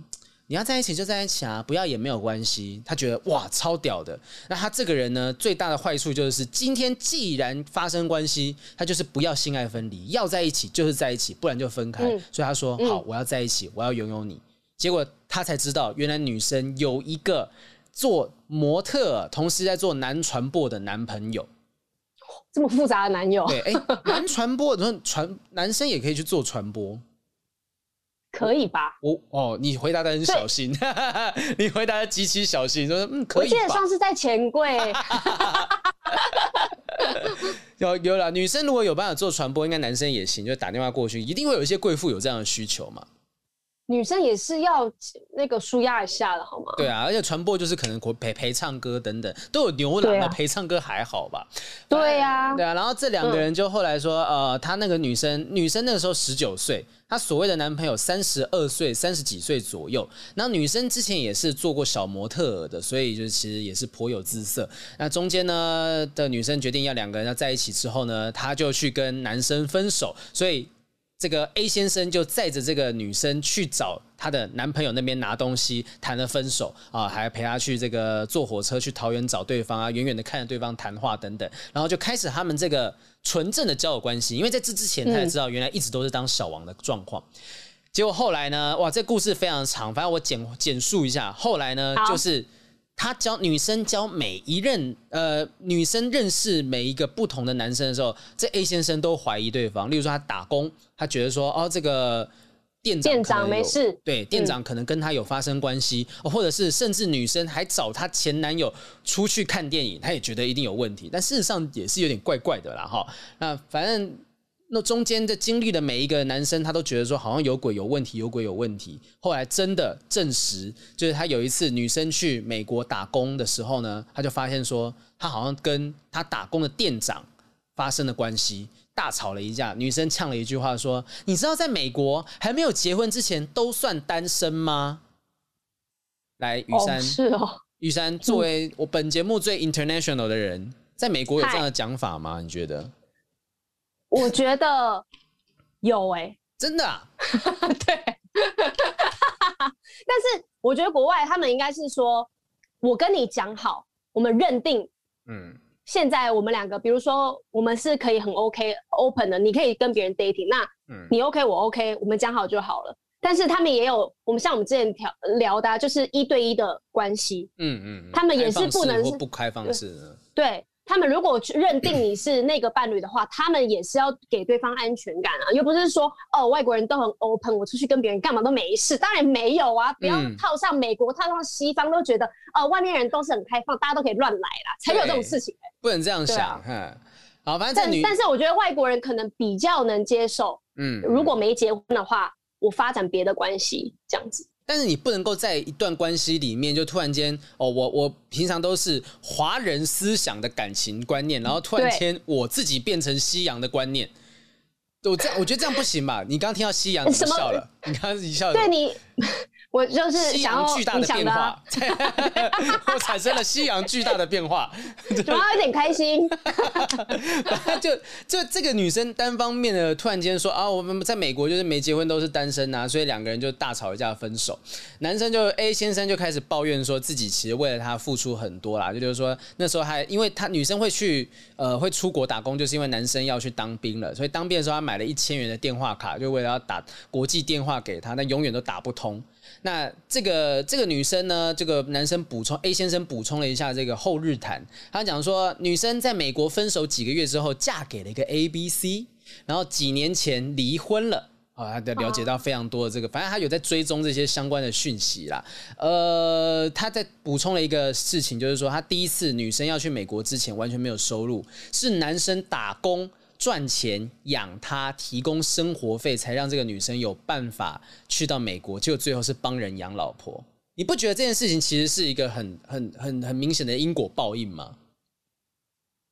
你要在一起就在一起啊，不要也没有关系。”他觉得哇，超屌的。那他这个人呢，最大的坏处就是今天既然发生关系，他就是不要性爱分离，要在一起就是在一起，不然就分开。嗯、所以他说：“好，我要在一起，我要拥有你。”结果他才知道，原来女生有一个做模特，同时在做男传播的男朋友。这么复杂的男友，对，哎，男传播，你说传男生也可以去做传播，可以吧？哦哦，你回答的很小心，你回答的极其小心，说嗯，可以。我记得上次在钱柜，有有了，女生如果有办法做传播，应该男生也行，就打电话过去，一定会有一些贵妇有这样的需求嘛。女生也是要那个舒压一下的，好吗？对啊，而且传播就是可能陪陪唱歌等等，都有牛郎的陪唱歌还好吧？对呀，对啊。然后这两个人就后来说，嗯、呃，她那个女生，女生那个时候十九岁，她所谓的男朋友三十二岁，三十几岁左右。然后女生之前也是做过小模特的，所以就其实也是颇有姿色。那中间呢的女生决定要两个人要在一起之后呢，她就去跟男生分手，所以。这个 A 先生就载着这个女生去找她的男朋友那边拿东西，谈了分手啊，还陪她去这个坐火车去桃园找对方啊，远远的看着对方谈话等等，然后就开始他们这个纯正的交友关系。因为在这之前，他也知道原来一直都是当小王的状况。结果后来呢，哇，这故事非常长，反正我简简述一下。后来呢，就是。他教女生教每一任呃女生认识每一个不同的男生的时候，这 A 先生都怀疑对方。例如说他打工，他觉得说哦这个店长店长没事，对店长可能跟他有发生关系，嗯、或者是甚至女生还找她前男友出去看电影，他也觉得一定有问题。但事实上也是有点怪怪的啦哈。那反正。那中间的经历的每一个男生，他都觉得说好像有鬼、有问题、有鬼、有问题。后来真的证实，就是他有一次女生去美国打工的时候呢，他就发现说他好像跟他打工的店长发生了关系，大吵了一架。女生呛了一句话说：“你知道在美国还没有结婚之前都算单身吗？”来，雨珊，是哦，雨珊作为我本节目最 international 的人，在美国有这样的讲法吗？你觉得？我觉得有哎、欸，真的？啊，对，但是我觉得国外他们应该是说，我跟你讲好，我们认定，嗯，现在我们两个，比如说我们是可以很 OK open 的，你可以跟别人 dating，那你 OK 我 OK，我们讲好就好了。但是他们也有，我们像我们之前聊聊的、啊，就是一对一的关系，嗯嗯，他们也是不能是不开放式的，对。他们如果去认定你是那个伴侣的话，他们也是要给对方安全感啊，又不是说哦，外国人都很 open，我出去跟别人干嘛都没事，当然没有啊，不要套上美国，套上西方都觉得哦，外面人都是很开放，大家都可以乱来啦，才有这种事情、欸。不能这样想，哈，好，反正但但是我觉得外国人可能比较能接受，嗯，如果没结婚的话，我发展别的关系这样子。但是你不能够在一段关系里面就突然间哦，我我平常都是华人思想的感情观念，然后突然间我自己变成西洋的观念，我这样我觉得这样不行吧？你刚刚听到西洋怎么笑了？你刚刚一笑，对你。我就是西洋巨大的变化，我产生了西洋巨大的变化，主要有点开心。就就这个女生单方面的突然间说啊，我们在美国就是没结婚都是单身啊，所以两个人就大吵一架分手。男生就 A 先生就开始抱怨说自己其实为了她付出很多啦，就就是说那时候还因为他女生会去呃会出国打工，就是因为男生要去当兵了，所以当兵的时候他买了一千元的电话卡，就为了要打国际电话给他，但永远都打不通。那这个这个女生呢，这个男生补充 A 先生补充了一下这个后日谈，他讲说女生在美国分手几个月之后，嫁给了一个 A B C，然后几年前离婚了。啊，他的了解到非常多的这个，反正他有在追踪这些相关的讯息啦。呃，他在补充了一个事情，就是说他第一次女生要去美国之前完全没有收入，是男生打工赚钱养她，提供生活费，才让这个女生有办法去到美国。结果最后是帮人养老婆。你不觉得这件事情其实是一个很很很很明显的因果报应吗？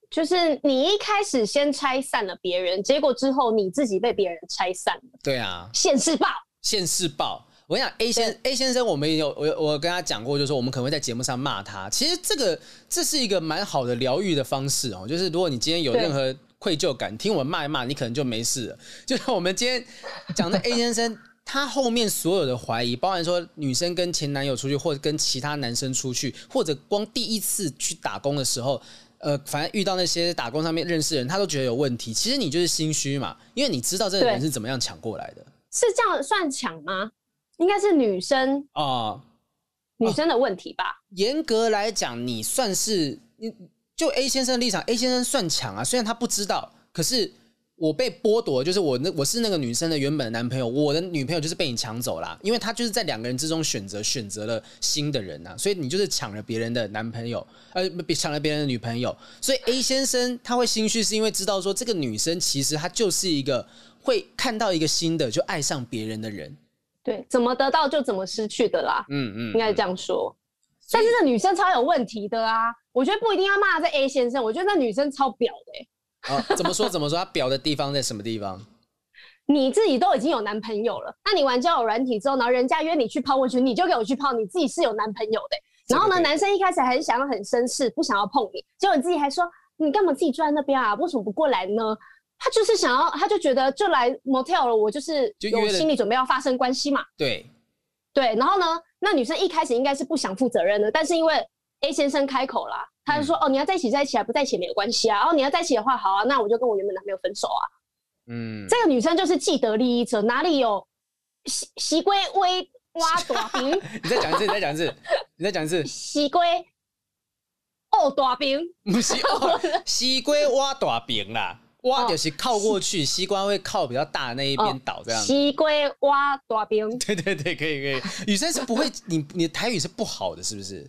就是你一开始先拆散了别人，结果之后你自己被别人拆散了。对啊，现世报，现世报。我跟你讲，A 先 A 先生，我们也有我我跟他讲过，就是说我们可能会在节目上骂他。其实这个这是一个蛮好的疗愈的方式哦。就是如果你今天有任何愧疚感，听我们骂一骂，你可能就没事了。就是我们今天讲的 A 先生，他后面所有的怀疑，包含说女生跟前男友出去，或者跟其他男生出去，或者光第一次去打工的时候。呃，反正遇到那些打工上面认识的人，他都觉得有问题。其实你就是心虚嘛，因为你知道这个人是怎么样抢过来的。是这样算抢吗？应该是女生啊，呃、女生的问题吧。严格来讲，你算是你就 A 先生的立场，A 先生算强啊。虽然他不知道，可是。我被剥夺，就是我那我是那个女生的原本的男朋友，我的女朋友就是被你抢走了，因为他就是在两个人之中选择选择了新的人呐，所以你就是抢了别人的男朋友，呃，抢了别人的女朋友，所以 A 先生他会心虚，是因为知道说这个女生其实她就是一个会看到一个新的就爱上别人的人，对，怎么得到就怎么失去的啦，嗯嗯，应该这样说，但是那女生超有问题的啊，我觉得不一定要骂这 A 先生，我觉得那女生超婊的欸。哦，怎么说怎么说？她婊的地方在什么地方？你自己都已经有男朋友了，那你玩交友软体之后，然后人家约你去泡温泉，你就给我去泡，你自己是有男朋友的。然后呢，男生一开始还是想要很绅士，不想要碰你，结果你自己还说你干嘛自己坐在那边啊？为什么不过来呢？他就是想要，他就觉得就来 motel 了，我就是有心理准备要发生关系嘛。对对，然后呢，那女生一开始应该是不想负责任的，但是因为 A 先生开口了。他就说：“哦，你要在一起，在一起啊，不在一起没有关系啊。哦，你要在一起的话，好啊，那我就跟我原本男朋友分手啊。”嗯，这个女生就是既得利益者，哪里有西西龟微挖大饼？你再讲一次，你再讲一次，你再讲一次。西龟哦，大饼不是哦，西龟挖大饼啦，挖就是靠过去，西瓜会靠比较大的那一边倒，这样。西瓜挖大冰，对对对，可以可以。女生是不会，你你的台语是不好的，是不是？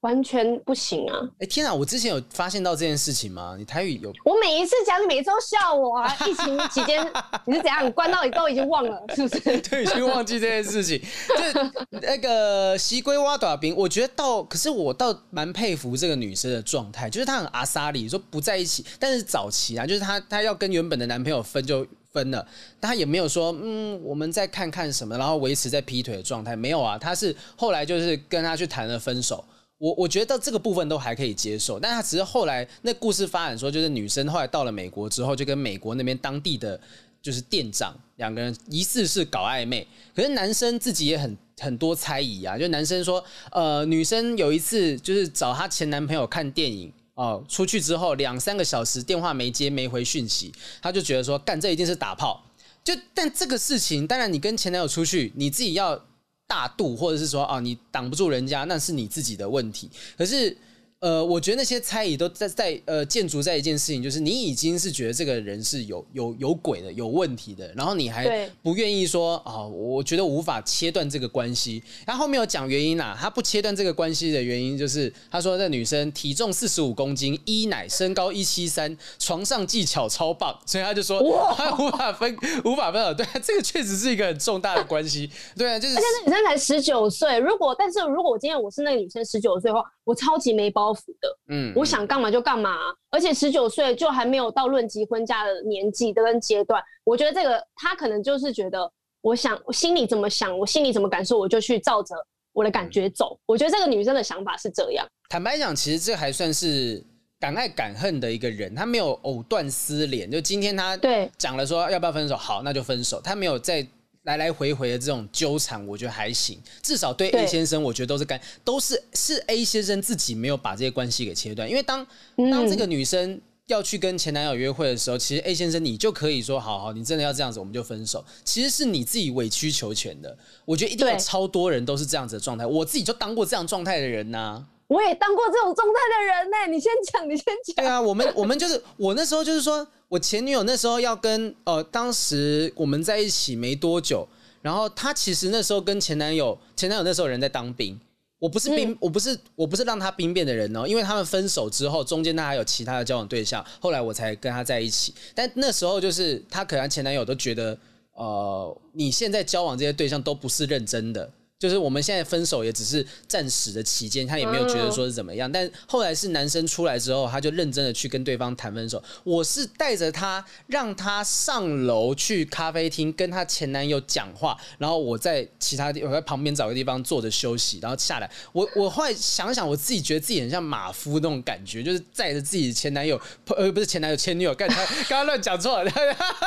完全不行啊！哎、欸、天啊，我之前有发现到这件事情吗？你台语有？我每一次讲，你每次都笑我啊！疫情期间 你是怎样？你关到你都已经忘了，是不是？对，已经忘记这件事情。就 那个西龟挖短兵，我觉得到，可是我倒蛮佩服这个女生的状态，就是她很阿莎里，说不在一起，但是早期啊，就是她她要跟原本的男朋友分就分了，但她也没有说嗯，我们再看看什么，然后维持在劈腿的状态，没有啊，她是后来就是跟他去谈了分手。我我觉得这个部分都还可以接受，但他只是后来那故事发展说，就是女生后来到了美国之后，就跟美国那边当地的就是店长两个人疑似是搞暧昧，可是男生自己也很很多猜疑啊，就男生说，呃，女生有一次就是找她前男朋友看电影哦，出去之后两三个小时电话没接没回讯息，他就觉得说，干这一定是打炮，就但这个事情，当然你跟前男友出去，你自己要。大度，或者是说啊，你挡不住人家，那是你自己的问题。可是。呃，我觉得那些猜疑都在在呃建筑在一件事情，就是你已经是觉得这个人是有有有鬼的、有问题的，然后你还不愿意说啊、哦，我觉得无法切断这个关系。他后后面有讲原因啊，他不切断这个关系的原因就是他说这女生体重四十五公斤，一奶身高一七三，床上技巧超棒，所以他就说他 无法分无法分了。对，这个确实是一个很重大的关系。对啊，就是而且那女生才十九岁，如果但是如果我今天我是那个女生十九岁的话，我超级没包袱。的，嗯，我想干嘛就干嘛，而且十九岁就还没有到论及婚嫁的年纪的跟阶段，我觉得这个他可能就是觉得，我想我心里怎么想，我心里怎么感受，我就去照着我的感觉走。我觉得这个女生的想法是这样。坦白讲，其实这还算是敢爱敢恨的一个人，他没有藕断丝连。就今天他对讲了说要不要分手，好，那就分手，他没有在。来来回回的这种纠缠，我觉得还行。至少对 A 先生，我觉得都是干，都是是 A 先生自己没有把这些关系给切断。因为当当这个女生要去跟前男友约会的时候，其实 A 先生你就可以说，好好，你真的要这样子，我们就分手。其实是你自己委曲求全的。我觉得一定有超多人都是这样子的状态，我自己就当过这样状态的人呐、啊。我也当过这种状态的人呢、欸。你先讲，你先讲。对啊，我们我们就是我那时候就是说，我前女友那时候要跟呃，当时我们在一起没多久，然后她其实那时候跟前男友，前男友那时候人在当兵。我不是兵，嗯、我不是我不是让他兵变的人哦，因为他们分手之后，中间他还有其他的交往对象，后来我才跟他在一起。但那时候就是他可能前男友都觉得，呃，你现在交往这些对象都不是认真的。就是我们现在分手也只是暂时的期间，他也没有觉得说是怎么样。但后来是男生出来之后，他就认真的去跟对方谈分手。我是带着他，让他上楼去咖啡厅跟他前男友讲话，然后我在其他地，我在旁边找个地方坐着休息，然后下来。我我后来想想，我自己觉得自己很像马夫那种感觉，就是载着自己前男友，呃，不是前男友，前女友，刚才刚刚乱讲错了，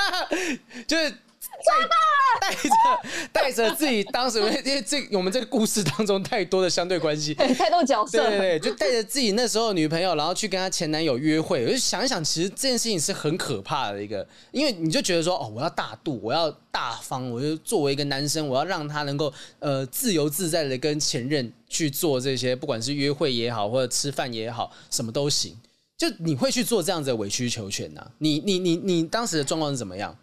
就是。抓到了！带着带着自己当时，因为这我们这个故事当中太多的相对关系，太多角色，对对对，就带着自己那时候的女朋友，然后去跟她前男友约会。我就想一想，其实这件事情是很可怕的一个，因为你就觉得说，哦，我要大度，我要大方，我就作为一个男生，我要让他能够呃自由自在的跟前任去做这些，不管是约会也好，或者吃饭也好，什么都行。就你会去做这样子的委曲求全呐、啊？你你你你当时的状况是怎么样？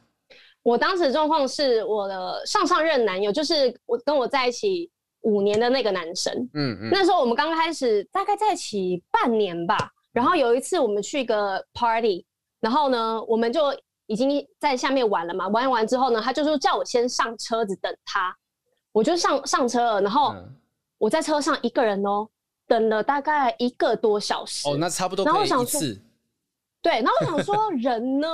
我当时状况是我的上上任男友，就是我跟我在一起五年的那个男生。嗯嗯，那时候我们刚开始大概在一起半年吧。然后有一次我们去一个 party，然后呢，我们就已经在下面玩了嘛。玩完之后呢，他就说叫我先上车子等他。我就上上车了，然后我在车上一个人哦，等了大概一个多小时。哦，那差不多。然后我想说，对，然后我想说人呢，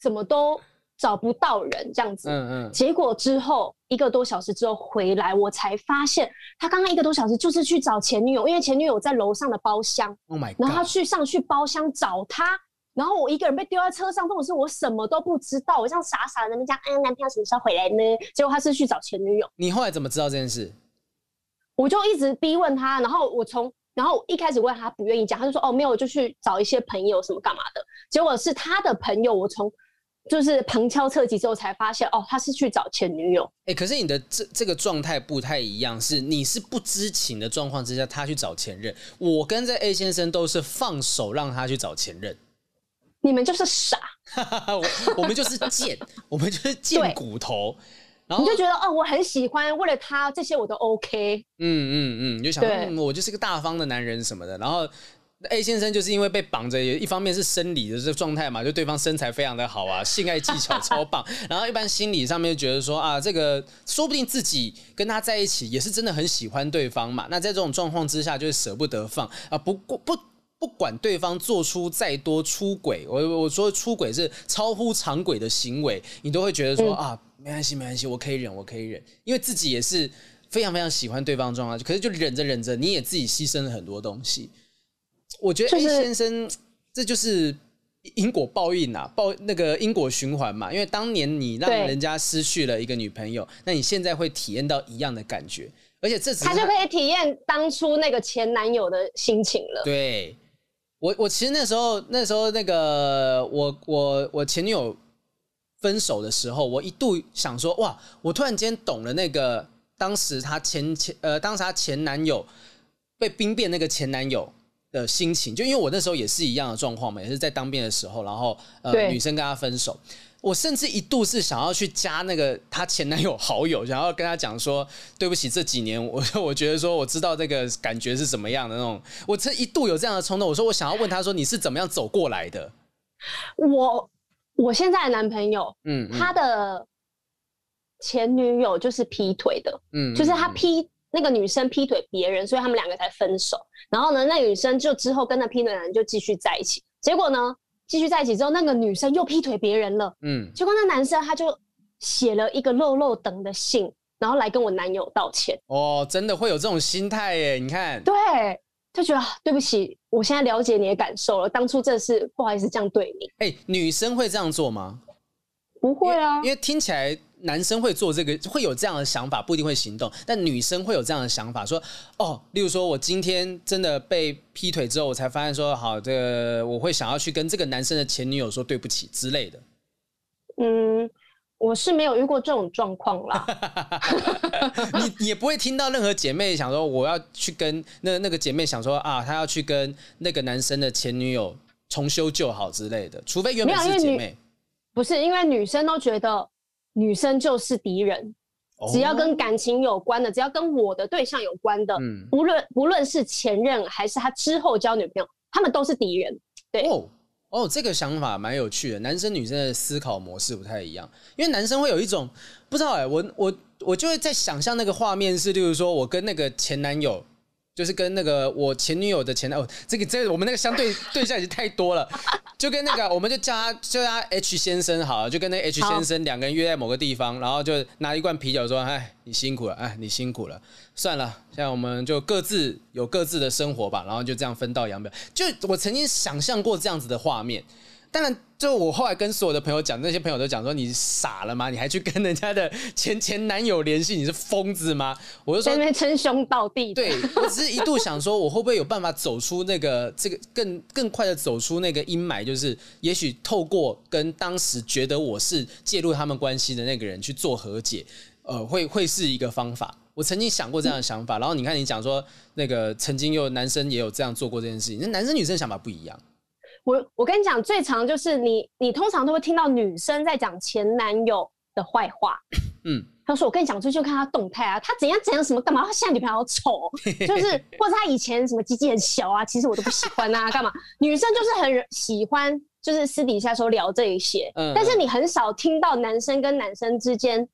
怎么都。找不到人这样子，嗯嗯，结果之后一个多小时之后回来，我才发现他刚刚一个多小时就是去找前女友，因为前女友在楼上的包厢，Oh my God，然后他去上去包厢找他，然后我一个人被丢在车上，或者是我什么都不知道，我像傻傻的那边讲，哎，男朋友什么时候回来呢？结果他是去找前女友。你后来怎么知道这件事？我就一直逼问他，然后我从然后一开始问他不愿意讲，他就说哦没有，我就去找一些朋友什么干嘛的，结果是他的朋友，我从。就是旁敲侧击之后才发现，哦，他是去找前女友。哎、欸，可是你的这这个状态不太一样，是你是不知情的状况之下，他去找前任。我跟这 A 先生都是放手让他去找前任。你们就是傻，我我们就是贱，我们就是贱骨头。然后你就觉得哦，我很喜欢，为了他这些我都 OK。嗯嗯嗯，你就想，嗯，我就是个大方的男人什么的，然后。A 先生就是因为被绑着，也一方面是生理的这个状态嘛，就对方身材非常的好啊，性爱技巧 超棒，然后一般心理上面就觉得说啊，这个说不定自己跟他在一起也是真的很喜欢对方嘛。那在这种状况之下，就是舍不得放啊。不过不不管对方做出再多出轨，我我说出轨是超乎常轨的行为，你都会觉得说啊，没关系没关系，我可以忍，我可以忍，因为自己也是非常非常喜欢对方的状态，可是就忍着忍着，你也自己牺牲了很多东西。我觉得 A 先生，这就是因果报应啊，报那个因果循环嘛。因为当年你让人家失去了一个女朋友，那你现在会体验到一样的感觉，而且这他就可以体验当初那个前男友的心情了。对，我我其实那时候那时候那个我我我前女友分手的时候，我一度想说哇，我突然间懂了那个当时他前前呃当时他前男友被兵变那个前男友的心情，就因为我那时候也是一样的状况嘛，也是在当兵的时候，然后呃，女生跟他分手，我甚至一度是想要去加那个她前男友好友，想要跟他讲说，对不起，这几年我 我觉得说我知道这个感觉是怎么样的那种，我这一度有这样的冲动，我说我想要问他说你是怎么样走过来的？我我现在的男朋友，嗯，他的前女友就是劈腿的，嗯，就是他劈。那个女生劈腿别人，所以他们两个才分手。然后呢，那女生就之后跟那劈腿的男人就继续在一起。结果呢，继续在一起之后，那个女生又劈腿别人了。嗯，结果那男生他就写了一个肉肉等的信，然后来跟我男友道歉。哦，真的会有这种心态耶？你看，对，就觉得对不起，我现在了解你的感受了。当初真的是不好意思这样对你。哎，女生会这样做吗？不会啊，因为听起来。男生会做这个，会有这样的想法，不一定会行动。但女生会有这样的想法，说哦，例如说我今天真的被劈腿之后，我才发现说好，这个我会想要去跟这个男生的前女友说对不起之类的。嗯，我是没有遇过这种状况啦。你你也不会听到任何姐妹想说我要去跟那那个姐妹想说啊，她要去跟那个男生的前女友重修旧好之类的，除非原本是姐妹。不是，因为女生都觉得女生就是敌人，只要跟感情有关的，只要跟我的对象有关的，嗯，不论不论是前任还是他之后交女朋友，他们都是敌人。对哦哦，这个想法蛮有趣的，男生女生的思考模式不太一样，因为男生会有一种不知道哎、欸，我我我就会在想象那个画面是，例如说我跟那个前男友。就是跟那个我前女友的前男友，这个这个我们那个相对 对象已经太多了，就跟那个我们就叫他就叫他 H 先生好了，就跟那 H 先生两个人约在某个地方，然后就拿一罐啤酒说：“哎，你辛苦了，哎，你辛苦了，算了，现在我们就各自有各自的生活吧。”然后就这样分道扬镳。就我曾经想象过这样子的画面。当然，就我后来跟所有的朋友讲，那些朋友都讲说：“你傻了吗？你还去跟人家的前前男友联系？你是疯子吗？”我就说：“在那边称兄道弟。”对，我只是一度想说，我会不会有办法走出那个这个更更快的走出那个阴霾？就是也许透过跟当时觉得我是介入他们关系的那个人去做和解，呃，会会是一个方法。我曾经想过这样的想法。然后你看，你讲说那个曾经有男生也有这样做过这件事情，那男生女生想法不一样。我我跟你讲，最常就是你你通常都会听到女生在讲前男友的坏话。嗯，他说我跟你讲，最近看他动态啊，他怎样怎样什么干嘛？他现在女朋友好丑，就是或者他以前什么鸡鸡很小啊，其实我都不喜欢啊，干嘛？女生就是很喜欢，就是私底下说聊这一些。嗯，但是你很少听到男生跟男生之间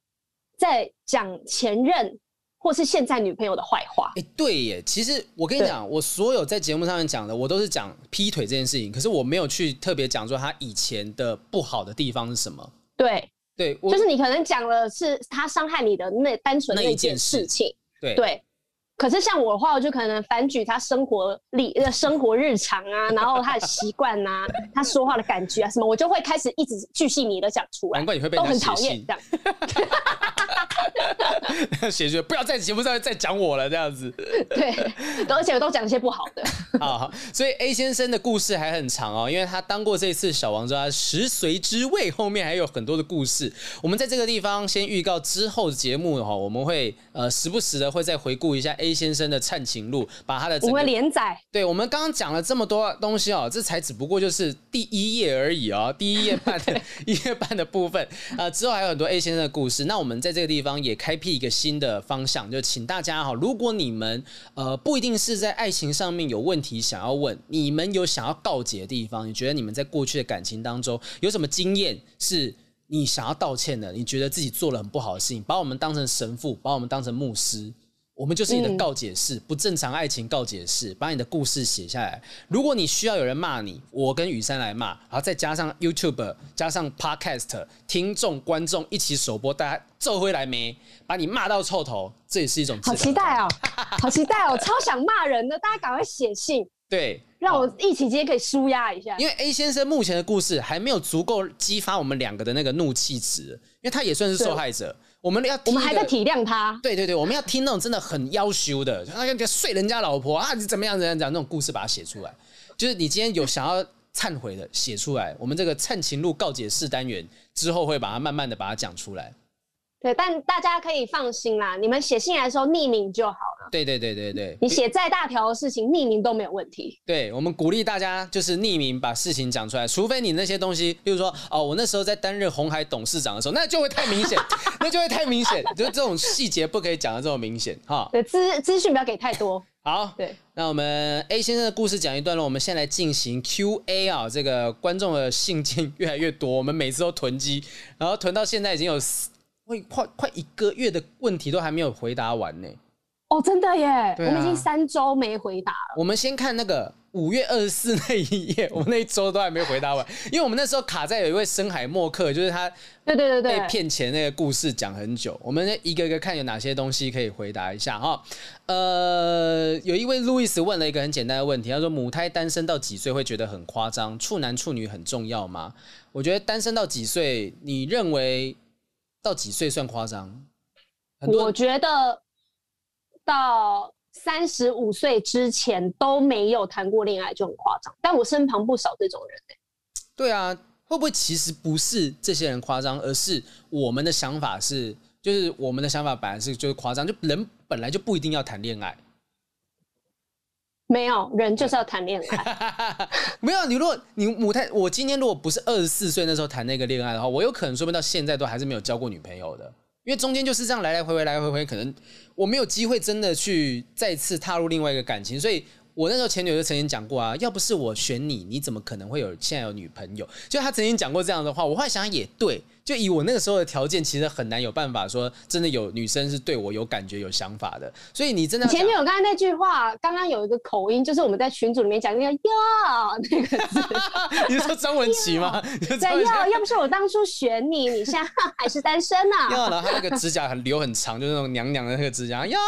在讲前任。或是现在女朋友的坏话，哎，对耶。其实我跟你讲，我所有在节目上面讲的，我都是讲劈腿这件事情。可是我没有去特别讲说他以前的不好的地方是什么。对，对，就是你可能讲了是他伤害你的那单纯那一件事情。对对。可是像我的话，我就可能反举他生活里、生活日常啊，然后他的习惯啊，他说话的感觉啊什么，我就会开始一直巨细靡的讲出来。难怪你会被都很讨厌这样。写句不要在节目上再讲我了，这样子。对，而且我都讲一些不好的。好，所以 A 先生的故事还很长哦，因为他当过这次小王之后，他食髓知味，后面还有很多的故事。我们在这个地方先预告之后的节目的话，我们会呃时不时的会再回顾一下 A。先生的《灿情录》，把他的我们连载，对，我们刚刚讲了这么多东西哦，这才只不过就是第一页而已哦，第一页半的 一页半的部分啊、呃，之后还有很多 A 先生的故事。那我们在这个地方也开辟一个新的方向，就请大家哈，如果你们呃不一定是在爱情上面有问题想要问，你们有想要告解的地方，你觉得你们在过去的感情当中有什么经验是你想要道歉的？你觉得自己做了很不好的事情，把我们当成神父，把我们当成牧师。我们就是你的告解室，嗯、不正常爱情告解室，把你的故事写下来。如果你需要有人骂你，我跟雨珊来骂，然后再加上 YouTube，加上 Podcast，听众观众一起首播，大家揍回来没？把你骂到臭头，这也是一种。好期待哦，好期待哦，超想骂人的，大家赶快写信，对，让我一起今天可以舒压一下。因为 A 先生目前的故事还没有足够激发我们两个的那个怒气值，因为他也算是受害者。我们要，我们还在体谅他。对对对，我们要听那种真的很要羞的，他要睡人家老婆啊，你怎么样怎么样讲那种故事，把它写出来。就是你今天有想要忏悔的，写出来。我们这个忏情录告解式单元之后会把它慢慢的把它讲出来。对，但大家可以放心啦，你们写信来的时候匿名就好了。对对对对对，你写再大条的事情，匿名都没有问题。对，我们鼓励大家就是匿名把事情讲出来，除非你那些东西，比如说哦，我那时候在担任红海董事长的时候，那就会太明显，那就会太明显，就是这种细节不可以讲的这么明显哈。对，资资讯不要给太多。好，对，那我们 A 先生的故事讲一段落，我们先来进行 Q&A 啊，这个观众的信件越来越多，我们每次都囤积，然后囤到现在已经有。会快快一个月的问题都还没有回答完呢。哦，真的耶！啊、我们已经三周没回答了。我们先看那个五月二十四那一页，我们那一周都还没回答完，因为我们那时候卡在有一位深海默客，就是他对对对对被骗钱那个故事讲很久。我们一个一个看有哪些东西可以回答一下哈。呃，有一位路易斯问了一个很简单的问题，他说：“母胎单身到几岁会觉得很夸张？处男处女很重要吗？”我觉得单身到几岁，你认为？到几岁算夸张？我觉得到三十五岁之前都没有谈过恋爱就很夸张，但我身旁不少这种人、欸、对啊，会不会其实不是这些人夸张，而是我们的想法是，就是我们的想法本来是就是夸张，就人本来就不一定要谈恋爱。没有人就是要谈恋爱，没有你。如果你母胎，我今天如果不是二十四岁那时候谈那个恋爱的话，我有可能说不定到现在都还是没有交过女朋友的，因为中间就是这样来来回回，来来回回，可能我没有机会真的去再次踏入另外一个感情，所以。我那时候前女友就曾经讲过啊，要不是我选你，你怎么可能会有现在有女朋友？就他曾经讲过这样的话，我后来想想也对，就以我那个时候的条件，其实很难有办法说真的有女生是对我有感觉、有想法的。所以你真的前女友刚才那句话，刚刚有一个口音，就是我们在群组里面讲那个“哟”那个字，你是说张文琪吗？对，要要不是我当初选你，你现在还是单身呢、然后他那个指甲很留很长，就是那种娘娘的那个指甲，呀，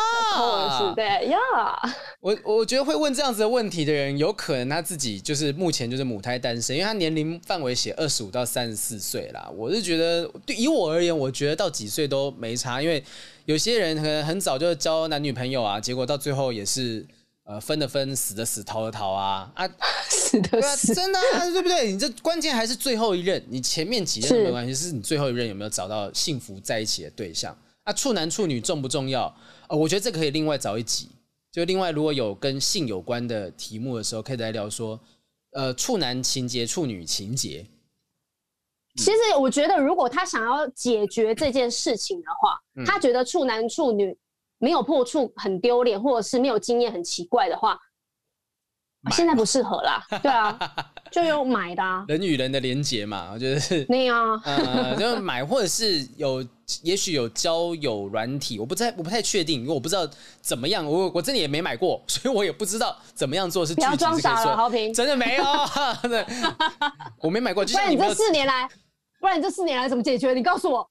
是，对，呀。我我觉得会问这样子的问题的人，有可能他自己就是目前就是母胎单身，因为他年龄范围写二十五到三十四岁啦。我是觉得，对以我而言，我觉得到几岁都没差，因为有些人可能很早就交男女朋友啊，结果到最后也是呃分的分，死的死，逃的逃啊啊，死的死，啊、真的、啊、对不对？你这关键还是最后一任，你前面几任没关系，是，是你最后一任有没有找到幸福在一起的对象啊？处男处女重不重要？呃，我觉得这可以另外找一集。就另外，如果有跟性有关的题目的时候，可以来聊说，呃，处男情节、处女情节。其实我觉得，如果他想要解决这件事情的话，嗯、他觉得处男处女没有破处很丢脸，或者是没有经验很奇怪的话，现在不适合啦。对啊。就有买的啊，人与人的连结嘛，我觉得是那样，呃，就买或者是有，也许有交友软体，我不太我不太确定，因为我不知道怎么样，我我真的也没买过，所以我也不知道怎么样做是。不要装傻了，豪平，真的没有，对，我没买过。就你这四年来，不然你这四年来怎么解决？你告诉我。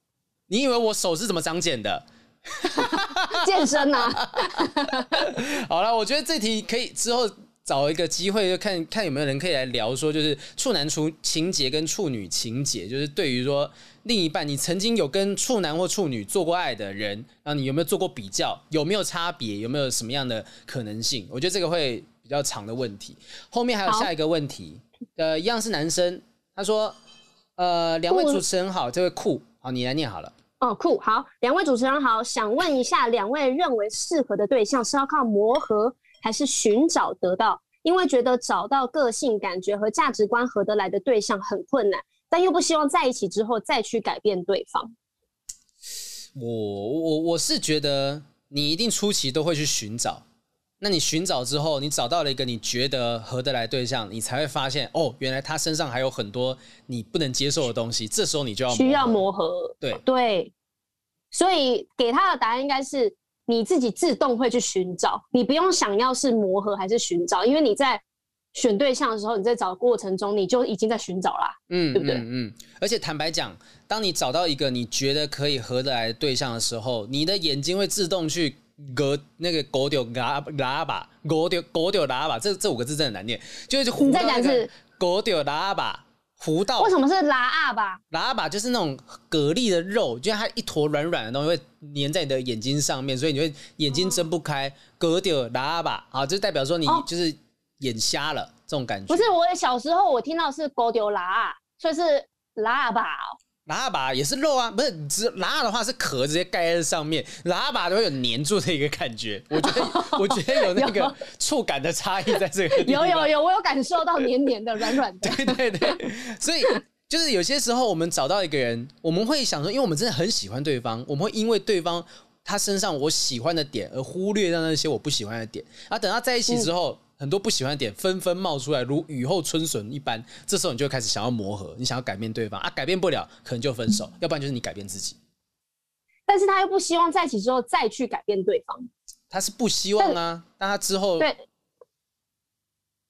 你以为我手是怎么长茧的？健身啊。好了，我觉得这题可以之后。找一个机会，就看看有没有人可以来聊说，就是处男处情节跟处女情节，就是对于说另一半，你曾经有跟处男或处女做过爱的人，然后你有没有做过比较，有没有差别，有没有什么样的可能性？我觉得这个会比较长的问题。后面还有下一个问题，呃，一样是男生，他说，呃，两位主持人好，这位酷，好，你来念好了。哦，酷，好，两位主持人好，想问一下，两位认为适合的对象是要靠磨合，还是寻找得到，因为觉得找到个性、感觉和价值观合得来的对象很困难，但又不希望在一起之后再去改变对方。我我我是觉得你一定初期都会去寻找，那你寻找之后，你找到了一个你觉得合得来对象，你才会发现哦，原来他身上还有很多你不能接受的东西，这时候你就要需要磨合。对对，所以给他的答案应该是。你自己自动会去寻找，你不用想要是磨合还是寻找，因为你在选对象的时候，你在找的过程中，你就已经在寻找啦，嗯，对不对？嗯，嗯，而且坦白讲，当你找到一个你觉得可以合得来的对象的时候，你的眼睛会自动去隔那个狗丢喇喇叭，狗丢狗丢喇叭，这这五个字真的难念，就是忽再讲一次狗丢喇叭。糊到为什么是拉阿吧？拉阿吧就是那种蛤蜊的肉，就它一坨软软的东西会粘在你的眼睛上面，所以你会眼睛睁不开。哥丢拉阿吧，啊，就代表说你就是眼瞎了、哦、这种感觉。不是，我小时候我听到是哥丢拉阿，所以是拉阿吧。喇叭也是肉啊，不是只喇的话是壳直接盖在上面，喇叭都会有黏住的一个感觉。我觉得，我觉得有那个 触感的差异在这个。有有有，我有感受到黏黏的、软软的。对对对，所以就是有些时候我们找到一个人，我们会想说，因为我们真的很喜欢对方，我们会因为对方他身上我喜欢的点而忽略掉那些我不喜欢的点，啊，等到在一起之后。嗯很多不喜欢的点纷纷冒出来，如雨后春笋一般。这时候你就开始想要磨合，你想要改变对方啊，改变不了，可能就分手，要不然就是你改变自己。但是他又不希望在一起之后再去改变对方，他是不希望啊。但他之后对，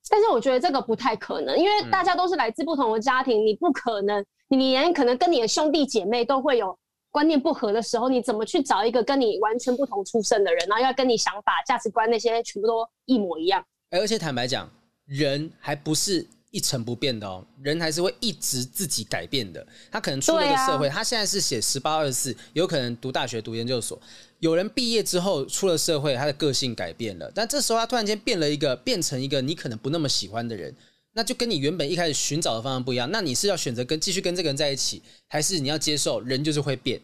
但是我觉得这个不太可能，因为大家都是来自不同的家庭，嗯、你不可能，你连可能跟你的兄弟姐妹都会有观念不合的时候，你怎么去找一个跟你完全不同出身的人，然后要跟你想法、价值观那些全部都一模一样？而且坦白讲，人还不是一成不变的哦，人还是会一直自己改变的。他可能出了个社会，啊、他现在是写十八二十四，有可能读大学、读研究所。有人毕业之后出了社会，他的个性改变了，但这时候他突然间变了一个，变成一个你可能不那么喜欢的人，那就跟你原本一开始寻找的方向不一样。那你是要选择跟继续跟这个人在一起，还是你要接受人就是会变？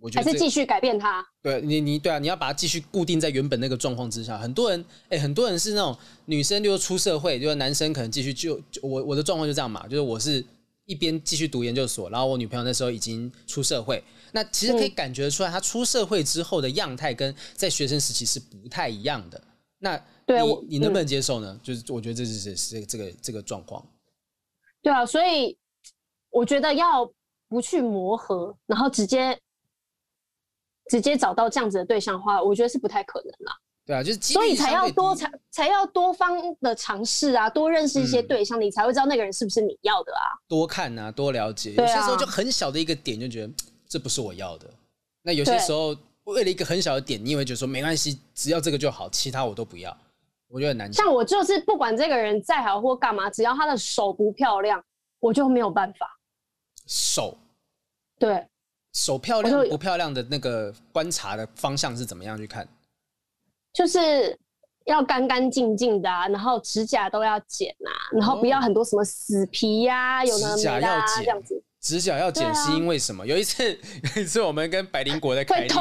我觉得、还是继续改变他。对你，你对啊，你要把它继续固定在原本那个状况之下。很多人，哎、欸，很多人是那种女生，就是出社会，就是男生可能继续就，就我我的状况就这样嘛，就是我是一边继续读研究所，然后我女朋友那时候已经出社会。那其实可以感觉出来，她出社会之后的样态跟在学生时期是不太一样的。那你对你能不能接受呢？嗯、就是我觉得这是是这个这个状况。对啊，所以我觉得要不去磨合，然后直接。直接找到这样子的对象的话，我觉得是不太可能啦。对啊，就是所以才要多才才要多方的尝试啊，多认识一些对象，嗯，你才会知道那个人是不是你要的啊。多看啊，多了解。有些时候就很小的一个点，就觉得这不是我要的。那有些时候为了一个很小的点，你以为觉得说没关系，只要这个就好，其他我都不要。我觉得很难。像我就是不管这个人再好或干嘛，只要他的手不漂亮，我就没有办法。手，对。手漂亮不漂亮的那个观察的方向是怎么样去看？就是要干干净净的啊，然后指甲都要剪啊，然后不要很多什么死皮呀、啊，有的没的啊，这样子。指甲要剪是因为什么？有一次，有一次我们跟百灵果在凯莉，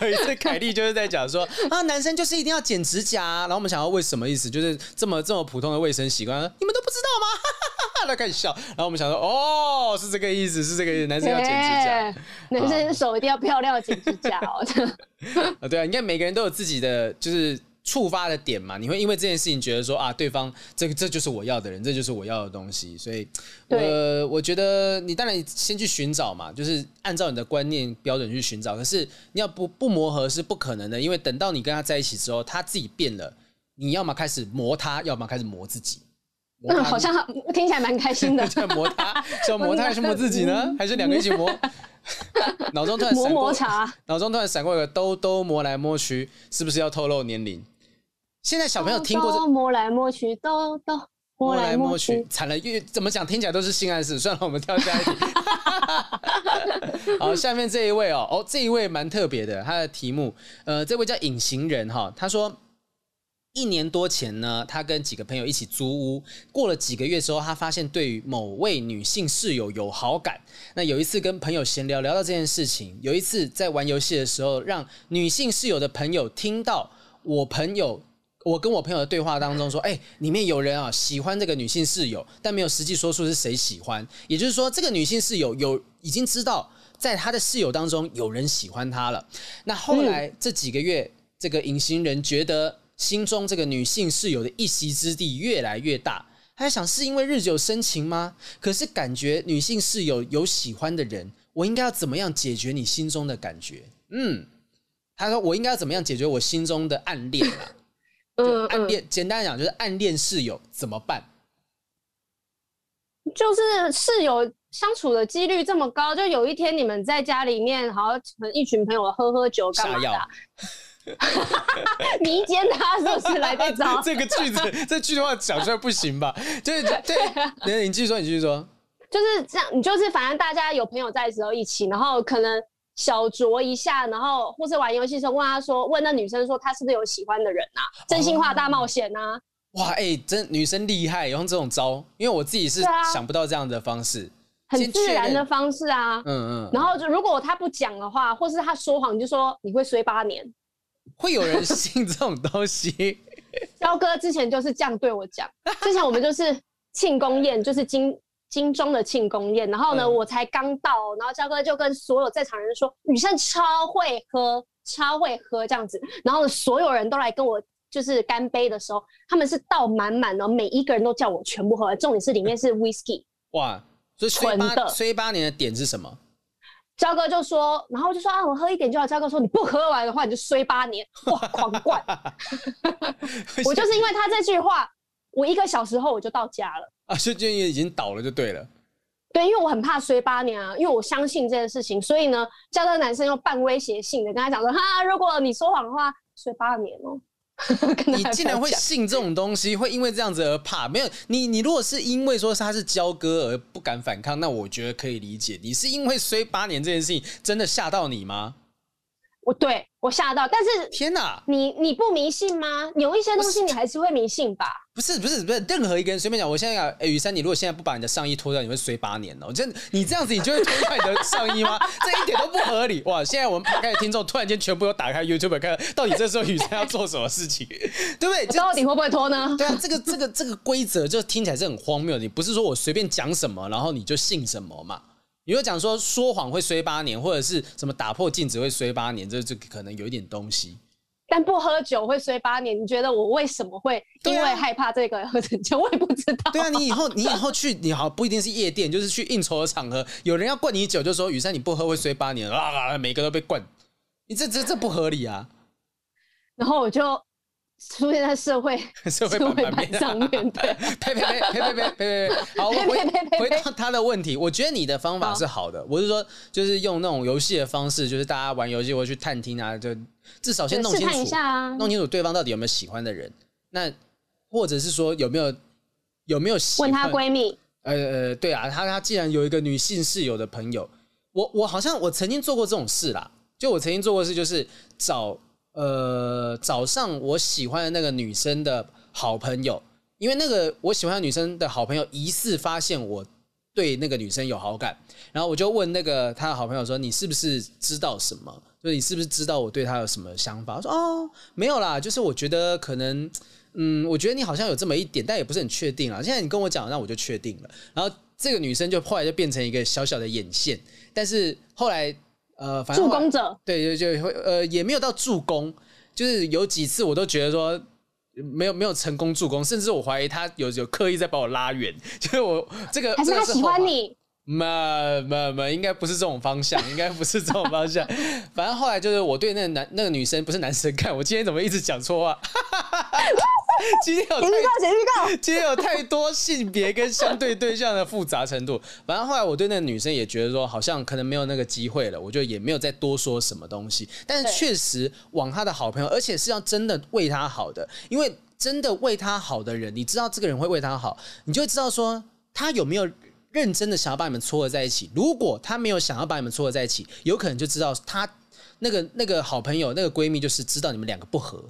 有一次凯莉就是在讲说啊，男生就是一定要剪指甲，然后我们想要为什么意思？就是这么这么普通的卫生习惯，你们都不知道吗？他开始笑，然后我们想说，哦，是这个意思，是这个意思，男生要剪指甲，男生手一定要漂亮，剪指甲哦。啊，对啊，你看每个人都有自己的就是触发的点嘛，你会因为这件事情觉得说啊，对方这个这就是我要的人，这就是我要的东西，所以，我我觉得你当然先去寻找嘛，就是按照你的观念标准去寻找，可是你要不不磨合是不可能的，因为等到你跟他在一起之后，他自己变了，你要么开始磨他，要么开始磨自己。嗯，好像听起来蛮开心的。在磨他，是要磨他还是磨自己呢？还是两个一起磨？脑中突然磨磨茶，脑中突然闪过一个兜兜摸来摸去，是不是要透露年龄？现在小朋友听过这摸来摸去，兜兜摸来摸去，惨了，越怎么讲听起来都是性暗示。算了，我们跳下一题。好，下面这一位哦，哦，这一位蛮特别的，他的题目，呃，这位叫隐形人哈，他说。一年多前呢，他跟几个朋友一起租屋，过了几个月之后，他发现对于某位女性室友有好感。那有一次跟朋友闲聊，聊到这件事情，有一次在玩游戏的时候，让女性室友的朋友听到我朋友，我跟我朋友的对话当中说：“哎，里面有人啊喜欢这个女性室友，但没有实际说出是谁喜欢。也就是说，这个女性室友有已经知道，在她的室友当中有人喜欢她了。那后来这几个月，这个隐形人觉得。”心中这个女性室友的一席之地越来越大，他在想是因为日久生情吗？可是感觉女性室友有喜欢的人，我应该要怎么样解决你心中的感觉？嗯，他说我应该要怎么样解决我心中的暗恋啊？嗯暗恋，简单讲就是暗恋室友怎么办？就是室友相处的几率这么高，就有一天你们在家里面，好像一群朋友喝喝酒干嘛的？迷奸他是不是来这招？这个句子，这句话讲出来不行吧？就是对，对，你继续说，你继续说，就是这样。你就是反正大家有朋友在的时候一起，然后可能小酌一下，然后或是玩游戏的时候问他说，问那女生说她是不是有喜欢的人啊？真心话大冒险啊！哇，哎、欸，真女生厉害，用这种招，因为我自己是想不到这样的方式，很自然的方式啊。嗯嗯。然后就如果他不讲的话，或是他说谎，就说你会衰八年。会有人信这种东西？肖哥之前就是这样对我讲。之前我们就是庆功宴，就是金金钟的庆功宴。然后呢，嗯、我才刚到，然后肖哥就跟所有在场人说：“女生超会喝，超会喝这样子。”然后呢，所有人都来跟我就是干杯的时候，他们是倒满满的，每一个人都叫我全部喝。重点是里面是 whisky。哇，所以衰八衰八年的点是什么？焦哥就说，然后就说啊，我喝一点就好。焦哥说，你不喝完的话，你就衰八年，哇，狂灌。我就是因为他这句话，我一个小时后我就到家了。啊，就就已经倒了就对了。对，因为我很怕衰八年啊，因为我相信这件事情，所以呢，焦哥男生用半威胁性的跟他讲说，哈，如果你说谎的话，衰八年哦。你竟然会信这种东西，会因为这样子而怕？没有，你你如果是因为说他是交割而不敢反抗，那我觉得可以理解。你是因为衰八年这件事情真的吓到你吗？我对我吓到，但是天哪，你你不迷信吗？有一些东西你还是会迷信吧？不是不是不是，任何一个人随便讲，我现在讲，哎，雨珊，你如果现在不把你的上衣脱掉，你会衰八年哦。真你这样子，你就会脱掉你的上衣吗？这一点都不合理哇！现在我们打开听众突然间全部都打开 YouTube 看，到底这时候雨珊要做什么事情，对不对？到底会不会脱呢？对啊，这个这个这个规则就听起来是很荒谬。你不是说我随便讲什么，然后你就信什么嘛？你会讲说说谎会衰八年，或者是什么打破镜子会衰八年，这这可能有一点东西。但不喝酒会衰八年，你觉得我为什么会因为害怕这个喝酒？我也不知道。对啊，你以后你以后去你好不一定是夜店，就是去应酬的场合，有人要灌你酒，就说雨珊你不喝会衰八年啊，每个都被灌，你这这这不合理啊。然后我就。出现在社会 社会版面上面，对，呸呸呸呸呸呸呸呸！好，回回到他的问题，我觉得你的方法是好的。我是说，就是用那种游戏的方式，就是大家玩游戏或去探听啊，就至少先弄清楚啊，弄清楚对方到底有没有喜欢的人。那或者是说有没有有没有喜欢问她闺蜜？呃呃，对啊，她她既然有一个女性室友的朋友，我我好像我曾经做过这种事啦，就我曾经做过的事就是找。呃，早上我喜欢的那个女生的好朋友，因为那个我喜欢的女生的好朋友疑似发现我对那个女生有好感，然后我就问那个他的好朋友说：“你是不是知道什么？就是你是不是知道我对他有什么想法？”我说：“哦，没有啦，就是我觉得可能，嗯，我觉得你好像有这么一点，但也不是很确定啊。现在你跟我讲，那我就确定了。”然后这个女生就后来就变成一个小小的眼线，但是后来。呃，反正助攻者对，就就会呃，也没有到助攻，就是有几次我都觉得说没有没有成功助攻，甚至我怀疑他有有刻意在把我拉远，就是我这个还是他喜欢你。没没没，应该不是这种方向，应该不是这种方向。反正后来就是我对那个男那个女生不是男生看，我今天怎么一直讲错话？今天有太 今天有太多性别跟相对对象的复杂程度。反正后来我对那个女生也觉得说，好像可能没有那个机会了，我就也没有再多说什么东西。但是确实往他的好朋友，而且是要真的为他好的，因为真的为他好的人，你知道这个人会为他好，你就会知道说他有没有。认真的想要把你们撮合在一起，如果他没有想要把你们撮合在一起，有可能就知道他那个那个好朋友那个闺蜜就是知道你们两个不合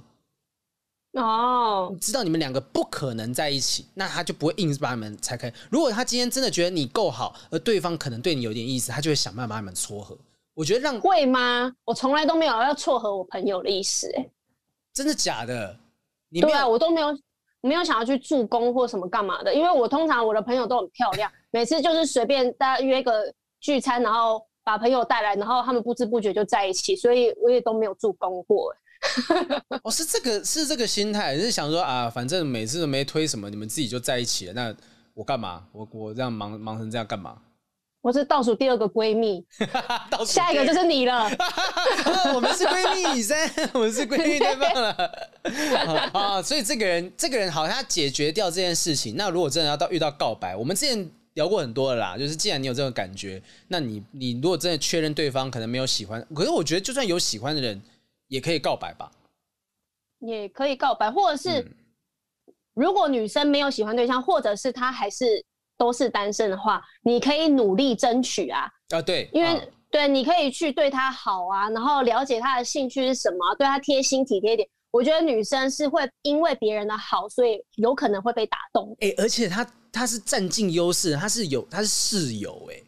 哦，知道你们两个不可能在一起，那他就不会硬把你们拆开。如果他今天真的觉得你够好，而对方可能对你有点意思，他就会想办法把你们撮合。我觉得让会吗？我从来都没有要撮合我朋友的意思，哎，真的假的？你对啊，我都没有。没有想要去助攻或什么干嘛的，因为我通常我的朋友都很漂亮，每次就是随便大家约个聚餐，然后把朋友带来，然后他们不知不觉就在一起，所以我也都没有助攻过。哦，是这个是这个心态，是想说啊，反正每次都没推什么，你们自己就在一起了，那我干嘛？我我这样忙忙成这样干嘛？我是倒数第二个闺蜜，下一个就是你了。我们是闺蜜，三，我们是闺蜜，太棒了。啊，所以这个人，这个人好像他解决掉这件事情。那如果真的要到遇到告白，我们之前聊过很多了啦。就是既然你有这种感觉，那你你如果真的确认对方可能没有喜欢，可是我觉得就算有喜欢的人，也可以告白吧。也可以告白，或者是、嗯、如果女生没有喜欢对象，或者是她还是。都是单身的话，你可以努力争取啊！啊，对，因为、啊、对，你可以去对她好啊，然后了解她的兴趣是什么，对她贴心体贴一点。我觉得女生是会因为别人的好，所以有可能会被打动。哎、欸，而且她她是占尽优势，她是有她是室友哎、欸，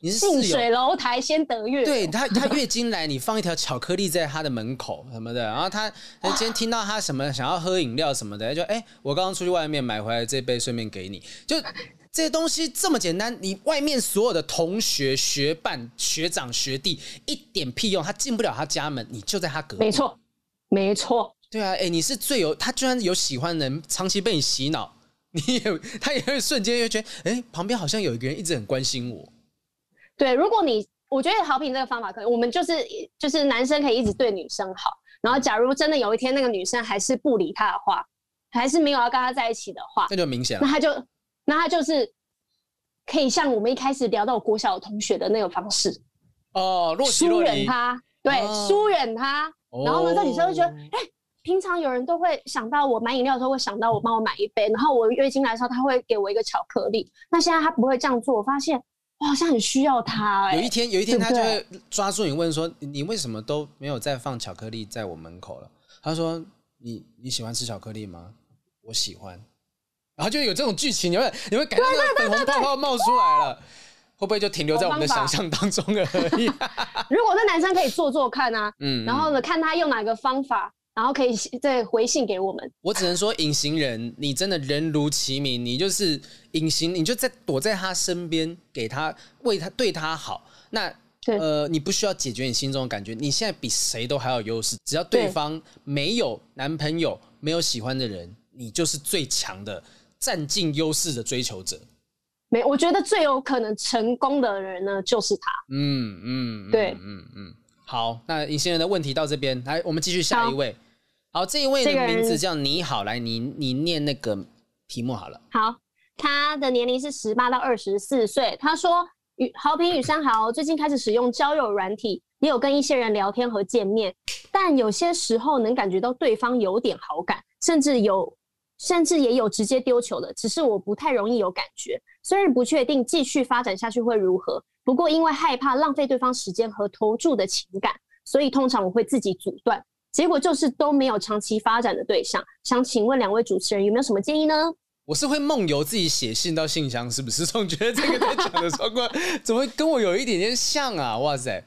你是近水楼台先得月，对他他月经来，你放一条巧克力在他的门口什么的，然后他他今天听到他什么想要喝饮料什么的，就哎、欸，我刚刚出去外面买回来这杯，顺便给你就。这些东西这么简单，你外面所有的同学、学伴、学长、学弟一点屁用，他进不了他家门，你就在他隔壁。没错，没错。对啊，哎，你是最有他，居然有喜欢的人，长期被你洗脑，你也他也会瞬间就觉得，哎，旁边好像有一个人一直很关心我。对，如果你我觉得好评这个方法可以，我们就是就是男生可以一直对女生好，然后假如真的有一天那个女生还是不理他的话，还是没有要跟他在一起的话，那就明显了，那他就。那他就是可以像我们一开始聊到国小同学的那个方式哦，疏远他，对，疏远他。然后呢，这女生就觉得，哎，平常有人都会想到我买饮料的时候会想到我帮我买一杯，然后我月经来的时候他会给我一个巧克力。那现在他不会这样做，我发现我好像很需要他、欸。有一天，有一天他就会抓住你问说：“你为什么都没有再放巧克力在我门口了？”他说：“你你喜欢吃巧克力吗？我喜欢。”然后就有这种剧情，你会你会感觉到粉红泡泡冒出来了。会不会就停留在我们的想象当中而已？如果那男生可以做做看啊，嗯，然后呢，看他用哪个方法，然后可以再回信给我们。我只能说，隐形人，你真的人如其名，你就是隐形，你就在躲在他身边，给他为他对他好。那呃，你不需要解决你心中的感觉，你现在比谁都还有优势。只要对方没有男朋友，没有喜欢的人，你就是最强的，占尽优势的追求者。没，我觉得最有可能成功的人呢，就是他。嗯嗯，对，嗯嗯。好，那隐形人的问题到这边，来，我们继续下一位。好，好，这一位的名字叫你好，来，你你念那个题目好了。好，他的年龄是十八到二十四岁。他说：“与豪平与山豪最近开始使用交友软体，也有跟一些人聊天和见面，但有些时候能感觉到对方有点好感，甚至有。”甚至也有直接丢球的，只是我不太容易有感觉。虽然不确定继续发展下去会如何，不过因为害怕浪费对方时间和投注的情感，所以通常我会自己阻断。结果就是都没有长期发展的对象。想请问两位主持人有没有什么建议呢？我是会梦游自己写信到信箱，是不是？总觉得这个在讲的状况怎么跟我有一点点像啊？哇塞，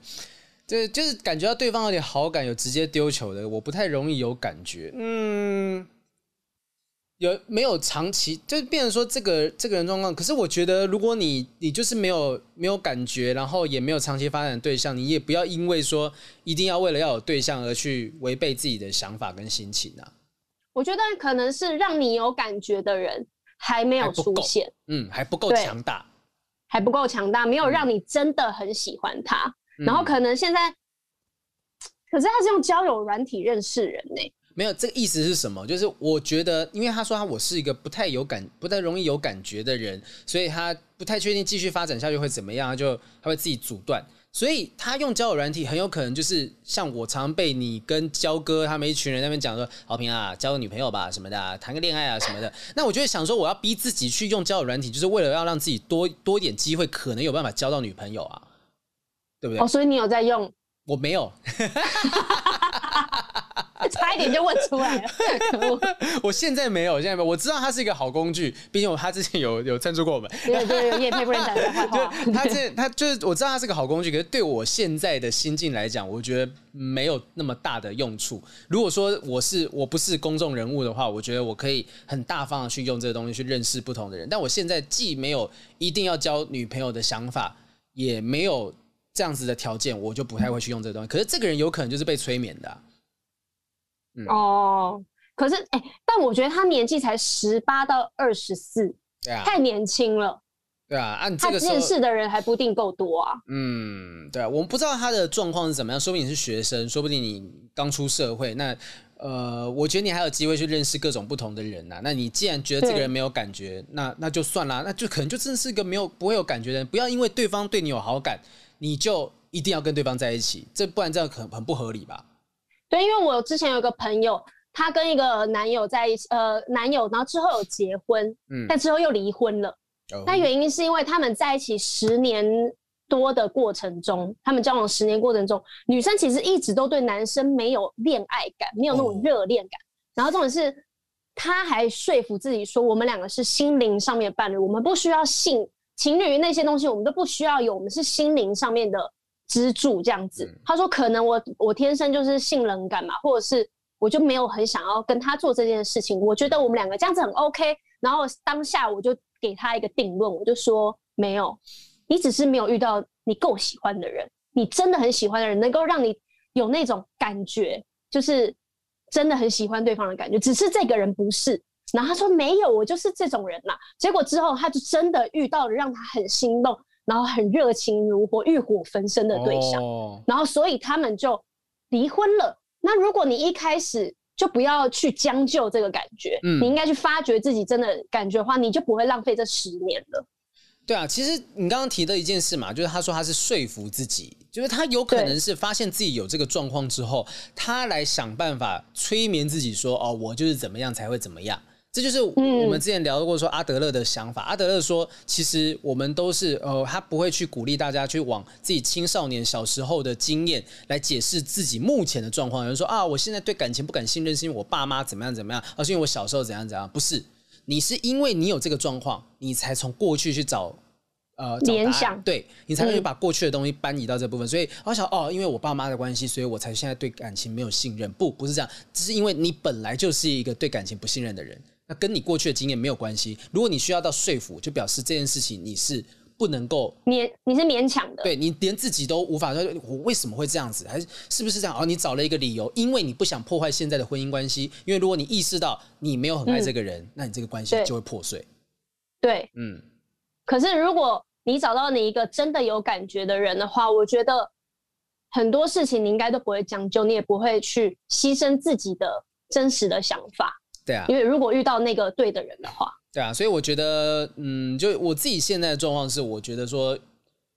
对，就是感觉到对方有点好感，有直接丢球的，我不太容易有感觉。嗯。有没有长期就变成说这个这个人状况？可是我觉得，如果你你就是没有没有感觉，然后也没有长期发展的对象，你也不要因为说一定要为了要有对象而去违背自己的想法跟心情啊。我觉得可能是让你有感觉的人还没有出现，嗯，还不够强大，还不够强大，没有让你真的很喜欢他。嗯、然后可能现在，可是他是用交友软体认识人呢、欸。没有这个意思是什么？就是我觉得，因为他说他我是一个不太有感、不太容易有感觉的人，所以他不太确定继续发展下去会怎么样，他就他会自己阻断。所以他用交友软体很有可能就是像我常常被你跟焦哥他们一群人那边讲说，好平啊，交个女朋友吧什么的啊，谈个恋爱啊什么的。那我就会想说，我要逼自己去用交友软体，就是为了要让自己多多一点机会，可能有办法交到女朋友啊，对不对？哦，所以你有在用？我没有。差一点就问出来了，我现在没有，现在没有。我知道它是一个好工具，毕竟他之前有 有赞助过我们。对对，有业配不能讲的话。他这他就是我知道它是个好工具，可是对我现在的心境来讲，我觉得没有那么大的用处。如果说我是我不是公众人物的话，我觉得我可以很大方的去用这个东西去认识不同的人。但我现在既没有一定要交女朋友的想法，也没有这样子的条件，我就不太会去用这个东西。可是这个人有可能就是被催眠的啊。嗯、哦，可是哎、欸，但我觉得他年纪才十八到二十四，对啊，太年轻了。对啊，按这个他认识的人还不一定够多啊。嗯，对啊，我们不知道他的状况是怎么样，说不定你是学生，说不定你刚出社会。那呃，我觉得你还有机会去认识各种不同的人呐、啊。那你既然觉得这个人没有感觉，那那就算啦，那就可能就真的是一个没有不会有感觉的人。不要因为对方对你有好感，你就一定要跟对方在一起，这不然这样很很不合理吧？对，因为我之前有个朋友，她跟一个男友在一起，呃，男友，然后之后有结婚，嗯，但之后又离婚了。哦。但原因是因为他们在一起十年多的过程中，他们交往十年过程中，女生其实一直都对男生没有恋爱感，没有那种热恋感。哦。然后重点是，她还说服自己说，我们两个是心灵上面的伴侣，我们不需要性情侣那些东西，我们都不需要有，我们是心灵上面的。支柱这样子，他说可能我我天生就是性冷感嘛，或者是我就没有很想要跟他做这件事情。我觉得我们两个这样子很 OK，然后当下我就给他一个定论，我就说没有，你只是没有遇到你够喜欢的人，你真的很喜欢的人，能够让你有那种感觉，就是真的很喜欢对方的感觉，只是这个人不是。然后他说没有，我就是这种人呐。结果之后他就真的遇到了让他很心动。然后很热情如火、欲火焚身的对象，oh. 然后所以他们就离婚了。那如果你一开始就不要去将就这个感觉，嗯，你应该去发掘自己真的感觉的话，你就不会浪费这十年了。对啊，其实你刚刚提的一件事嘛，就是他说他是说服自己，就是他有可能是发现自己有这个状况之后，他来想办法催眠自己说，哦，我就是怎么样才会怎么样。这就是我们之前聊过说阿德勒的想法。嗯、阿德勒说，其实我们都是呃，他不会去鼓励大家去往自己青少年小时候的经验来解释自己目前的状况。有人说啊，我现在对感情不敢信任，是因为我爸妈怎么样怎么样，而是因为我小时候怎样怎样。不是，你是因为你有这个状况，你才从过去去找呃找联想，对，你才会去把过去的东西搬移到这部分。嗯、所以我想哦，因为我爸妈的关系，所以我才现在对感情没有信任。不，不是这样，只是因为你本来就是一个对感情不信任的人。那跟你过去的经验没有关系。如果你需要到说服，就表示这件事情你是不能够勉，你是勉强的。对，你连自己都无法说，我为什么会这样子？还是是不是这样？哦，你找了一个理由，因为你不想破坏现在的婚姻关系。因为如果你意识到你没有很爱这个人，嗯、那你这个关系就会破碎。对，嗯。可是如果你找到你一个真的有感觉的人的话，我觉得很多事情你应该都不会将就，你也不会去牺牲自己的真实的想法。对啊，因为如果遇到那个对的人的话，对啊，所以我觉得，嗯，就我自己现在的状况是，我觉得说，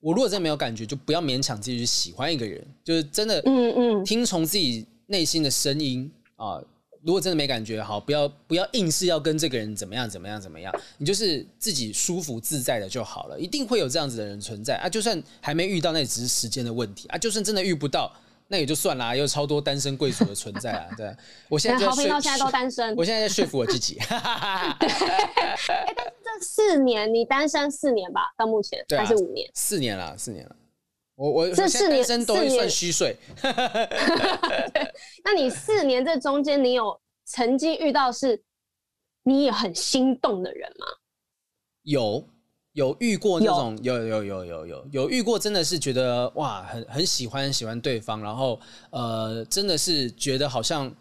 我如果真的没有感觉，就不要勉强自己去喜欢一个人，就是真的，嗯嗯，听从自己内心的声音啊。如果真的没感觉，好，不要不要硬是要跟这个人怎么样怎么样怎么样，你就是自己舒服自在的就好了。一定会有这样子的人存在啊，就算还没遇到，那也只是时间的问题啊。就算真的遇不到。那也就算啦，有超多单身贵族的存在啊！对，我现在就好朋友现在都单身，我现在在说服我自己。对，哎，但是这四年你单身四年吧，到目前还是五年？四年了，四年了。我我这四年单身都算虚岁。那你四年这中间，你有曾经遇到是你也很心动的人吗？有。有遇过那种有有有有有有遇过，真的是觉得哇，很很喜欢喜欢对方，然后呃，真的是觉得好像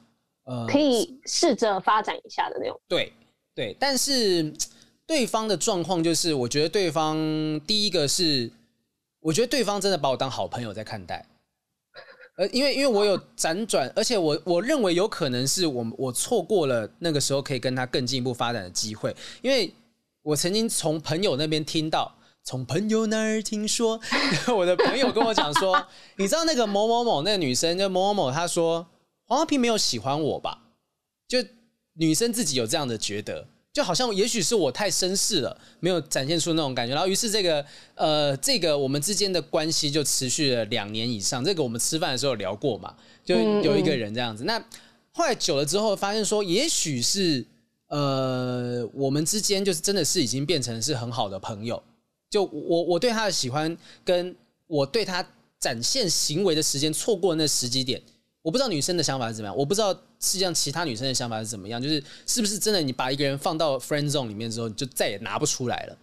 呃，可以试着发展一下的那种。对对，但是对方的状况就是，我觉得对方第一个是，我觉得对方真的把我当好朋友在看待，呃，因为因为我有辗转，而且我我认为有可能是我我错过了那个时候可以跟他更进一步发展的机会，因为。我曾经从朋友那边听到，从朋友那儿听说，我的朋友跟我讲说，你知道那个某某某那个女生，就某某某，她说黄豪平没有喜欢我吧？就女生自己有这样的觉得，就好像也许是我太绅士了，没有展现出那种感觉。然后于是这个呃，这个我们之间的关系就持续了两年以上。这个我们吃饭的时候聊过嘛，就有一个人这样子。嗯嗯，那后来久了之后，发现说也许是。呃，我们之间就是真的是已经变成是很好的朋友。就我我对他的喜欢，跟我对他展现行为的时间错过那十几点，我不知道女生的想法是怎么样，我不知道世界上其他女生的想法是怎么样，就是是不是真的你把一个人放到 friend zone 里面之后，你就再也拿不出来了。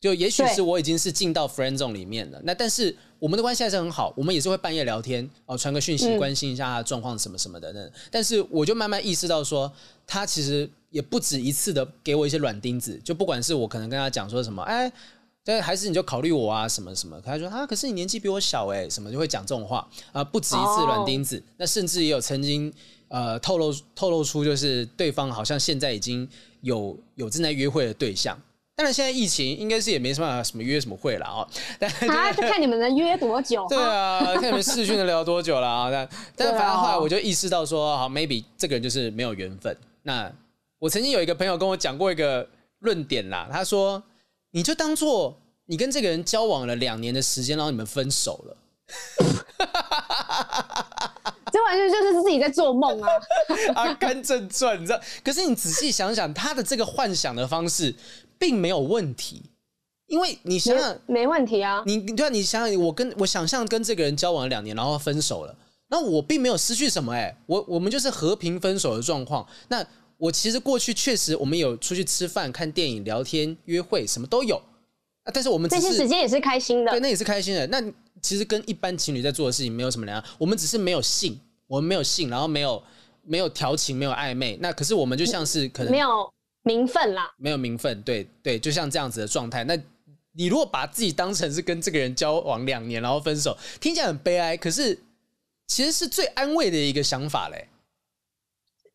就也许是我已经是进到 friend zone 里面了，那但是我们的关系还是很好，我们也是会半夜聊天哦，传个讯息关心一下他的状况什么什么的。那但是我就慢慢意识到说，他其实也不止一次的给我一些软钉子，就不管是我可能跟他讲说什么，哎，但还是你就考虑我啊什么什么，他说啊，可是你年纪比我小哎，什么就会讲这种话啊，不止一次软钉子，那甚至也有曾经呃透露透露出就是对方好像现在已经有有正在约会的对象。当然，现在疫情应该是也没什么什么约什么会了啊。但啊，就看你们能约多久。对啊，看你们视讯能聊多久了啊。但但是反正后来我就意识到说，好，maybe 这个人就是没有缘分。那我曾经有一个朋友跟我讲过一个论点啦，他说，你就当做你跟这个人交往了两年的时间，然后你们分手了。这完全就是自己在做梦啊！阿甘正传，你知道？可是你仔细想想，他的这个幻想的方式。并没有问题，因为你想想没问题啊。你对啊，你想想，我跟我想象跟这个人交往了两年，然后分手了，那我并没有失去什么哎、欸，我我们就是和平分手的状况。那我其实过去确实我们有出去吃饭、看电影、聊天、约会，什么都有啊。但是我们这些时间也是开心的，对，那也是开心的。那其实跟一般情侣在做的事情没有什么两样，我们只是没有性，我们没有性，然后没有没有调情，没有暧昧。那可是我们就像是可能没有。名分啦，没有名分，对对，就像这样子的状态。那你如果把自己当成是跟这个人交往两年，然后分手，听起来很悲哀，可是其实是最安慰的一个想法嘞。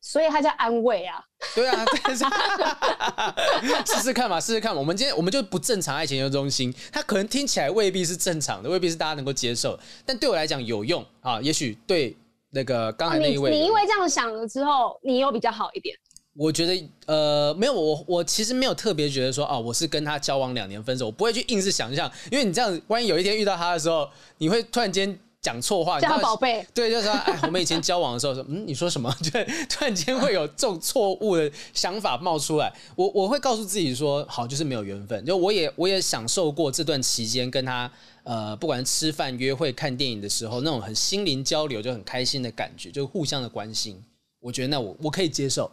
所以他叫安慰啊。对啊，试试看嘛，试试看嘛。我们今天我们就不正常爱情研究中心，它可能听起来未必是正常的，未必是大家能够接受，但对我来讲有用啊。也许对那个刚才那一位，你，你因为这样想了之后，你又比较好一点。我觉得呃没有，我我其实没有特别觉得说啊，我是跟他交往两年分手，我不会去硬是想象，因为你这样，万一有一天遇到他的时候，你会突然间讲错话，叫他宝贝，对，就是说哎，我们以前交往的时候说，嗯，你说什么？就 突然间会有这种错误的想法冒出来，我我会告诉自己说，好，就是没有缘分，就我也我也享受过这段期间跟他呃，不管是吃饭、约会、看电影的时候，那种很心灵交流就很开心的感觉，就互相的关心，我觉得那我我可以接受。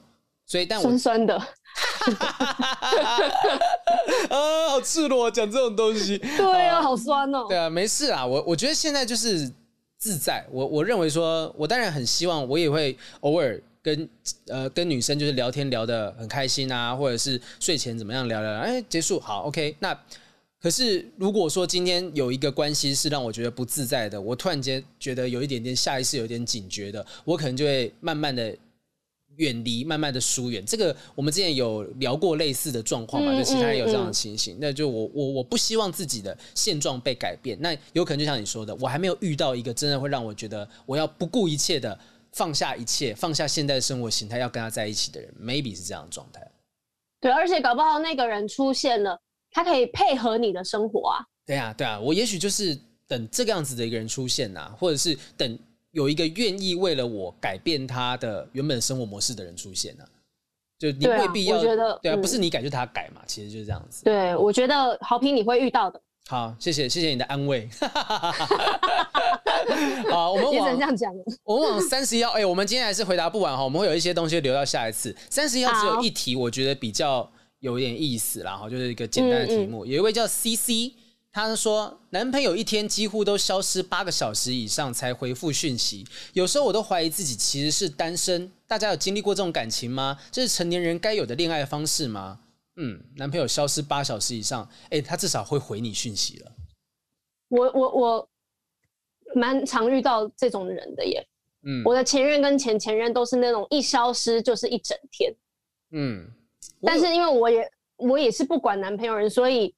所以，但我酸酸的，啊，好赤裸，讲这种东西，对啊，好酸哦。对啊，没事啊，我我觉得现在就是自在。我我认为说，我当然很希望，我也会偶尔跟呃跟女生就是聊天聊得很开心啊，或者是睡前怎么样聊聊，哎，结束好，OK。那可是如果说今天有一个关系是让我觉得不自在的，我突然间觉得有一点点下意识有点警觉的，我可能就会慢慢的。远离，慢慢的疏远，这个我们之前有聊过类似的状况嘛？嗯、就其他人有这样的情形，嗯嗯、那就我我我不希望自己的现状被改变。那有可能就像你说的，我还没有遇到一个真的会让我觉得我要不顾一切的放下一切，放下现在的生活形态，要跟他在一起的人，maybe 是这样的状态。对，而且搞不好那个人出现了，他可以配合你的生活啊。对啊，对啊，我也许就是等这个样子的一个人出现呐、啊，或者是等。有一个愿意为了我改变他的原本生活模式的人出现呢、啊，就你未必要，对啊，不是你改就他改嘛，其实就是这样子。对，我觉得好评你会遇到的。好，谢谢谢谢你的安慰。好，我们往这样讲，我们往三十一号，哎，我们今天还是回答不完哈，我们会有一些东西留到下一次。三十一号只有一题，我觉得比较有点意思，然后就是一个简单的题目，嗯嗯，有一位叫 CC。他说，男朋友一天几乎都消失八个小时以上才回复讯息，有时候我都怀疑自己其实是单身。大家有经历过这种感情吗？这是成年人该有的恋爱方式吗？嗯，男朋友消失八小时以上，哎，他至少会回你讯息了。我我我蛮常遇到这种人的耶。嗯，我的前任跟前前任都是那种一消失就是一整天。嗯，但是因为我也我也是不管男朋友人，所以。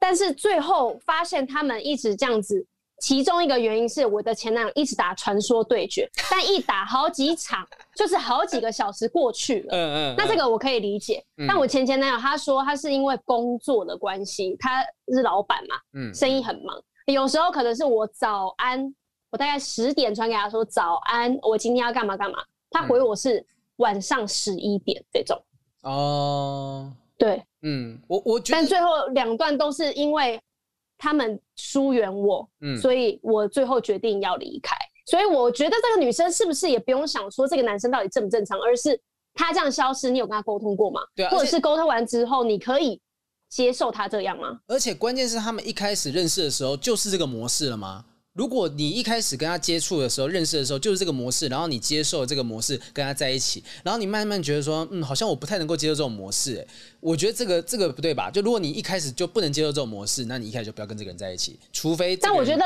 但是最后发现他们一直这样子，其中一个原因是我的前男友一直打传说对决，但一打好几场，就是好几个小时过去了。嗯嗯。那这个我可以理解。但我前前男友他说他是因为工作的关系，他是老板嘛，嗯，生意很忙，有时候可能是我早安，我大概十点传给他说早安，我今天要干嘛干嘛，他回我是晚上十一点这种。哦。对，嗯，我我觉得，但最后两段都是因为他们疏远我，嗯，所以我最后决定要离开。所以我觉得这个女生是不是也不用想说这个男生到底正不正常，而是他这样消失，你有跟他沟通过吗？对啊，或者是沟通完之后，你可以接受他这样吗？而且关键是他们一开始认识的时候就是这个模式了吗？如果你一开始跟他接触的时候，认识的时候就是这个模式，然后你接受这个模式跟他在一起，然后你慢慢觉得说，嗯，好像我不太能够接受这种模式，哎，我觉得这个这个不对吧？就如果你一开始就不能接受这种模式，那你一开始就不要跟这个人在一起，除非。但我觉得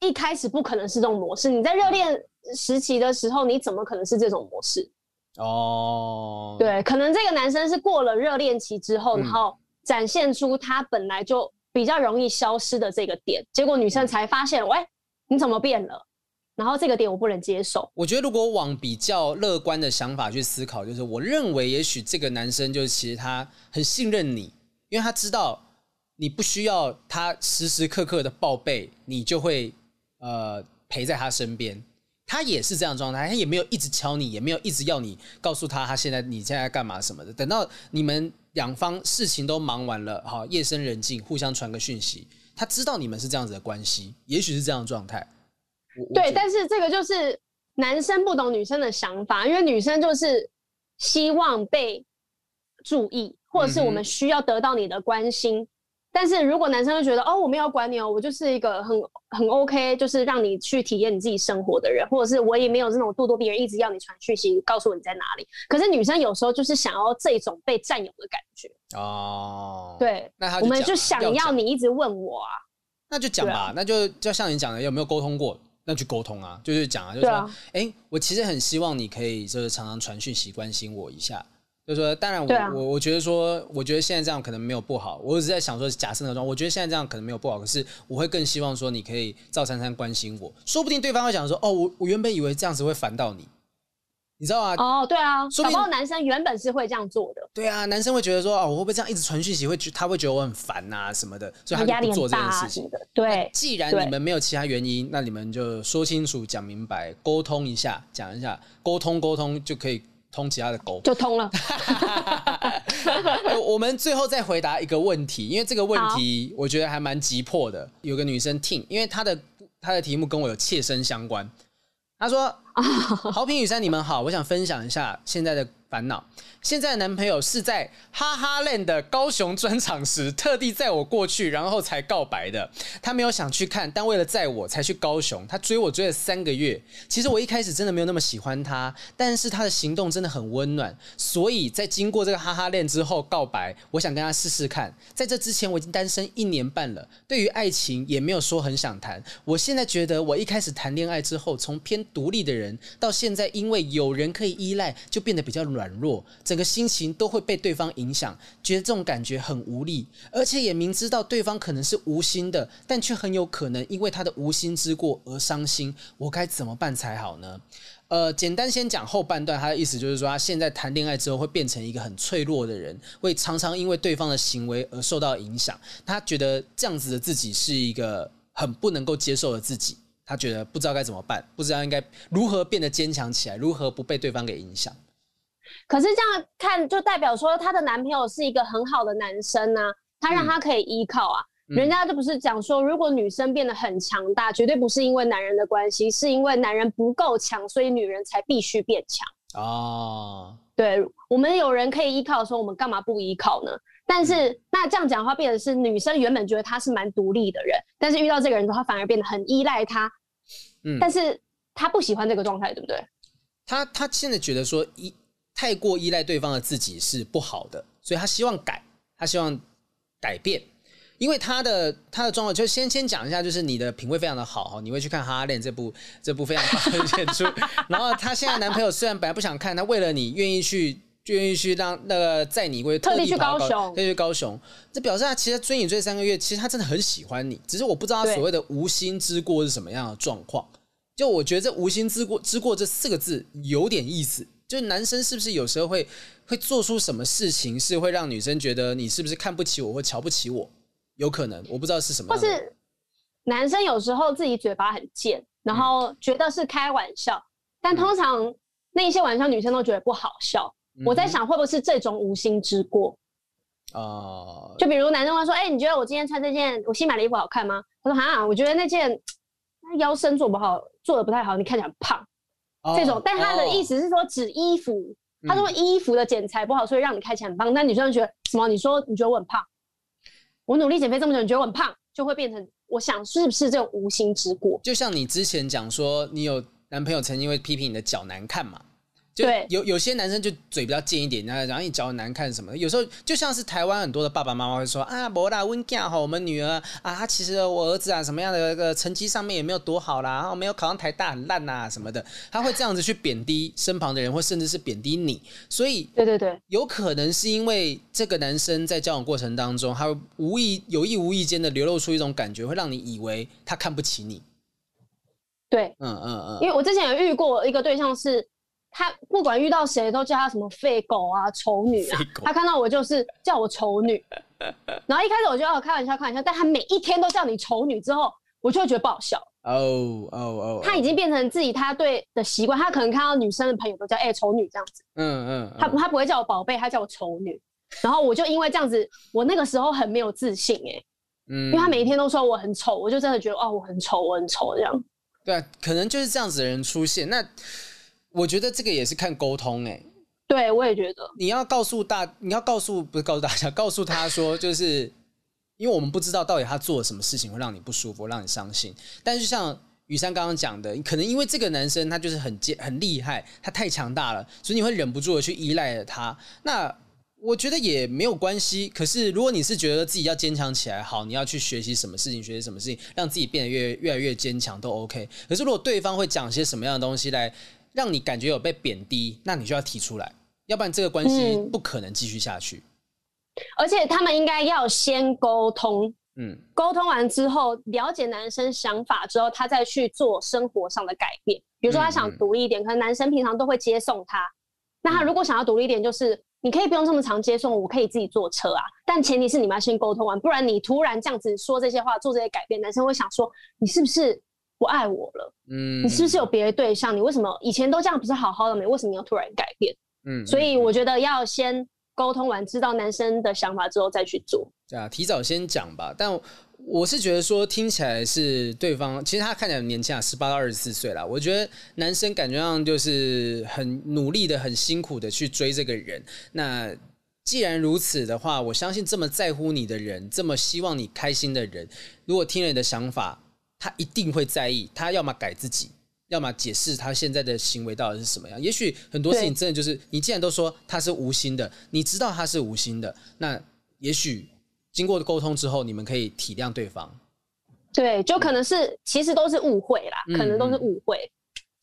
一开始不可能是这种模式。你在热恋时期的时候，你怎么可能是这种模式？哦，对，可能这个男生是过了热恋期之后，然后展现出他本来就。比较容易消失的这个点，结果女生才发现，喂，你怎么变了？然后这个点我不能接受。我觉得如果往比较乐观的想法去思考，就是我认为也许这个男生就是其实他很信任你，因为他知道你不需要他时时刻刻的报备，你就会呃陪在他身边。他也是这样状态，他也没有一直敲你，也没有一直要你告诉他他现在你现在干嘛什么的。等到你们。两方事情都忙完了，好，夜深人静，互相传个讯息。他知道你们是这样子的关系，也许是这样的状态。对，但是这个就是男生不懂女生的想法，因为女生就是希望被注意，或者是我们需要得到你的关心。嗯但是如果男生就觉得哦，我没有管你哦，我就是一个很很 OK，就是让你去体验你自己生活的人，或者是我也没有这种咄咄逼人，一直要你传讯息告诉我你在哪里。可是女生有时候就是想要这种被占有的感觉哦。对，那我们就想要你一直问我啊。那就讲吧，啊、那就就像你讲的，有没有沟通过？那去沟通啊，就是讲啊，就是说，哎、啊欸，我其实很希望你可以就是常常传讯息关心我一下。就是说，当然我，我、啊、我我觉得说，我觉得现在这样可能没有不好。我只是在想说，假设那种，我觉得现在这样可能没有不好。可是，我会更希望说，你可以赵珊珊关心我。说不定对方会想说，哦，我我原本以为这样子会烦到你，你知道吗？哦，对啊，说不定男生原本是会这样做的。对啊，男生会觉得说，哦，我会不会这样一直传讯息，会觉他会觉得我很烦呐、啊、什么的，所以他就不做这件事情。对，既然你们没有其他原因，那你们就说清楚、讲明白、沟通一下，讲一下，沟通沟通就可以。通其他的沟就通了。我们最后再回答一个问题，因为这个问题我觉得还蛮急迫的。有个女生听，因为她的她的题目跟我有切身相关。她说：“ 好评雨山，你们好，我想分享一下现在的烦恼。”现在的男朋友是在哈哈恋的高雄专场时，特地载我过去，然后才告白的。他没有想去看，但为了载我才去高雄。他追我追了三个月。其实我一开始真的没有那么喜欢他，但是他的行动真的很温暖。所以在经过这个哈哈恋之后告白，我想跟他试试看。在这之前我已经单身一年半了，对于爱情也没有说很想谈。我现在觉得我一开始谈恋爱之后，从偏独立的人，到现在因为有人可以依赖，就变得比较软软弱。整个心情都会被对方影响，觉得这种感觉很无力，而且也明知道对方可能是无心的，但却很有可能因为他的无心之过而伤心。我该怎么办才好呢？呃，简单先讲后半段，他的意思就是说，他现在谈恋爱之后会变成一个很脆弱的人，会常常因为对方的行为而受到影响。他觉得这样子的自己是一个很不能够接受的自己，他觉得不知道该怎么办，不知道应该如何变得坚强起来，如何不被对方给影响。可是这样看，就代表说她的男朋友是一个很好的男生呢、啊，他让她可以依靠啊。嗯、人家就不是讲说，如果女生变得很强大，绝对不是因为男人的关系，是因为男人不够强，所以女人才必须变强。哦，对，我们有人可以依靠的时候，我们干嘛不依靠呢？但是、嗯、那这样讲的话，变成是女生原本觉得她是蛮独立的人，但是遇到这个人的话，反而变得很依赖他。嗯，但是她不喜欢这个状态，对不对？她她现在觉得说一。太过依赖对方的自己是不好的，所以他希望改，他希望改变，因为他的他的状况，就先先讲一下，就是你的品味非常的好哈，你会去看《哈哈恋》这部这部非常棒的演出，然后他现在男朋友虽然本来不想看，他为了你愿意去，愿意去让那个载你，会特地去高雄，特地去高雄，这表示他其实追你追三个月，其实他真的很喜欢你，只是我不知道他所谓的无心之过是什么样的状况，就我觉得这无心之过之过这四个字有点意思。就男生是不是有时候会会做出什么事情，是会让女生觉得你是不是看不起我或瞧不起我？有可能，我不知道是什么。或是男生有时候自己嘴巴很贱，然后觉得是开玩笑，嗯、但通常那些玩笑女生都觉得不好笑。嗯、我在想，会不会是这种无心之过？哦、呃，就比如男生会说：“哎、欸，你觉得我今天穿这件我新买的衣服好看吗？”他说：“哈，我觉得那件腰身做不好，做的不太好，你看起来很胖。”这种，但他的意思是说指衣服，哦、他说衣服的剪裁不好，所以让你看起来很胖。但女生觉得什么？你说你觉得我很胖？我努力减肥这么久，你觉得我很胖，就会变成我想是不是这种无心之过？就像你之前讲说，你有男朋友曾经会批评你的脚难看嘛？对，有有些男生就嘴比较贱一点，然后你脚很难看什么的。有时候就像是台湾很多的爸爸妈妈会说啊，不啦，温家好，我们女儿啊，他其实我儿子啊，什么样的一个成绩上面也没有多好啦，然后没有考上台大很烂呐什么的，他会这样子去贬低身旁的人，或甚至是贬低你。所以，对对对，有可能是因为这个男生在交往过程当中，他会无意有意无意间的流露出一种感觉，会让你以为他看不起你。对，嗯嗯嗯，因为我之前有遇过一个对象是。他不管遇到谁都叫他什么废狗啊、丑女啊，他看到我就是叫我丑女。然后一开始我就要开玩笑、开玩笑，但他每一天都叫你丑女之后，我就会觉得不好笑。哦哦哦，他已经变成自己他对的习惯，他可能看到女生的朋友都叫哎丑女这样子。嗯嗯，他他不会叫我宝贝，他叫我丑女。然后我就因为这样子，我那个时候很没有自信哎，嗯，因为他每一天都说我很丑，我就真的觉得哦我很丑，我很丑这样。对啊，可能就是这样子的人出现那。我觉得这个也是看沟通哎、欸，对，我也觉得你要告诉大，你要告诉不是告诉大家，告诉他说，就是 因为我们不知道到底他做了什么事情会让你不舒服，让你伤心。但是像雨珊刚刚讲的，可能因为这个男生他就是很坚很厉害，他太强大了，所以你会忍不住的去依赖了他。那我觉得也没有关系。可是如果你是觉得自己要坚强起来，好，你要去学习什么事情，学习什么事情，让自己变得越越来越坚强都 OK。可是如果对方会讲些什么样的东西来让你感觉有被贬低，那你就要提出来，要不然这个关系不可能继续下去。嗯，而且他们应该要先沟通。嗯，沟通完之后，了解男生想法之后，他再去做生活上的改变。比如说，他想独立一点，可能男生平常都会接送他。那他如果想要独立一点，就是你可以不用这么常接送，我可以自己坐车啊。但前提是你们要先沟通完，不然你突然这样子说这些话，做这些改变，男生会想说你是不是不爱我了？嗯，你是不是有别的对象？你为什么以前都这样不是好好的吗？为什么要突然改变？嗯，嗯，所以我觉得要先沟通完，知道男生的想法之后再去做。对啊，提早先讲吧。但我是觉得说，听起来是对方，其实他看起来很年轻啊，十八到二十四岁啦。我觉得男生感觉上就是很努力的、很辛苦的去追这个人。那既然如此的话，我相信这么在乎你的人，这么希望你开心的人，如果听了你的想法，他一定会在意。他要么改自己，要么解释他现在的行为到底是什么样。也许很多事情真的就是，你既然都说他是无心的，你知道他是无心的，那也许。经过沟通之后，你们可以体谅对方。对，就可能是其实都是误会啦，嗯、可能都是误会。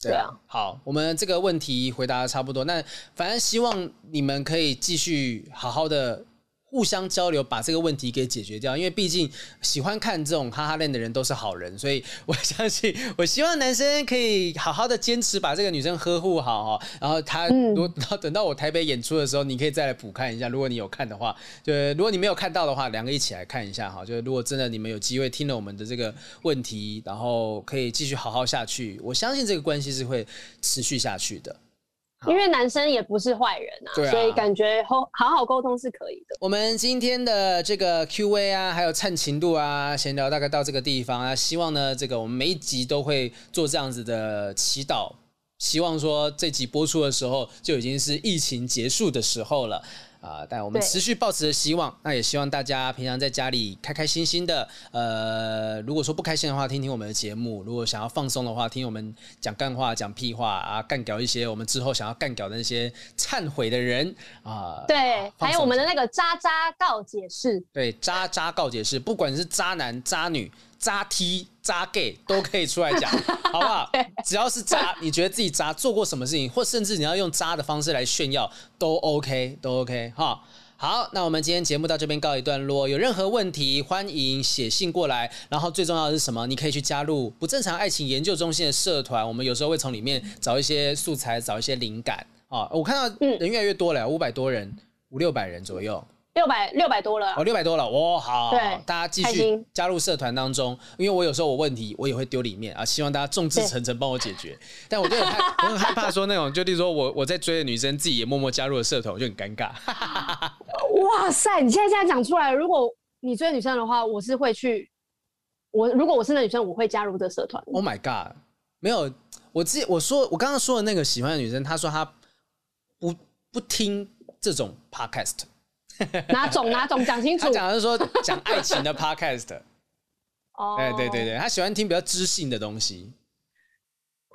对啊，好，我们这个问题回答的差不多。那反正希望你们可以继续好好的。互相交流，把这个问题给解决掉。因为毕竟喜欢看这种哈哈恋的人都是好人，所以我相信，我希望男生可以好好的坚持把这个女生呵护好哈。然后他，如果等到我台北演出的时候，你可以再来补看一下。如果你有看的话，就如果你没有看到的话，两个一起来看一下哈。就如果真的你们有机会听了我们的这个问题，然后可以继续好好下去，我相信这个关系是会持续下去的。因为男生也不是坏人啊，啊，所以感觉好好好沟通是可以的。我们今天的这个 Q&A 啊，还有灿情度啊，闲聊大概到这个地方啊。希望呢，这个我们每一集都会做这样子的祈祷，希望说这集播出的时候就已经是疫情结束的时候了。啊！但我们持续抱持着希望，那也希望大家平常在家里开开心心的。呃，如果说不开心的话，听听我们的节目；如果想要放松的话，听我们讲干话、讲屁话啊，干掉一些我们之后想要干掉的那些忏悔的人啊。对，还有我们的那个渣渣告解室。对，渣渣告解室，不管是渣男渣女。渣 T 渣 gay 都可以出来讲，好不好？只要是渣，你觉得自己渣做过什么事情，或甚至你要用渣的方式来炫耀，都 OK，都 OK 哈。好，那我们今天节目到这边告一段落。有任何问题，欢迎写信过来。然后最重要的是什么？你可以去加入不正常爱情研究中心的社团，我们有时候会从里面找一些素材，找一些灵感啊。我看到人越来越多了，五百多人，五六百人左右。六百六百多了哦，六百多了，哇，好，对，大家继续加入社团当中，因为我有时候我问题我也会丢里面啊，希望大家众志成城帮我解决。但我就很害，我很害怕说那种，就例如说我我在追的女生自己也默默加入了社团，我就很尴尬。哇塞，你现在这样讲出来，如果你追女生的话，我是会去，我如果我是那女生，我会加入这社团。Oh my god，没有，我自己我说我刚刚说的那个喜欢的女生，她说她不不听这种 podcast。哪种哪种讲清楚？他讲的是说讲爱情的 podcast。哦，哎，对对对，他喜欢听比较知性的东西。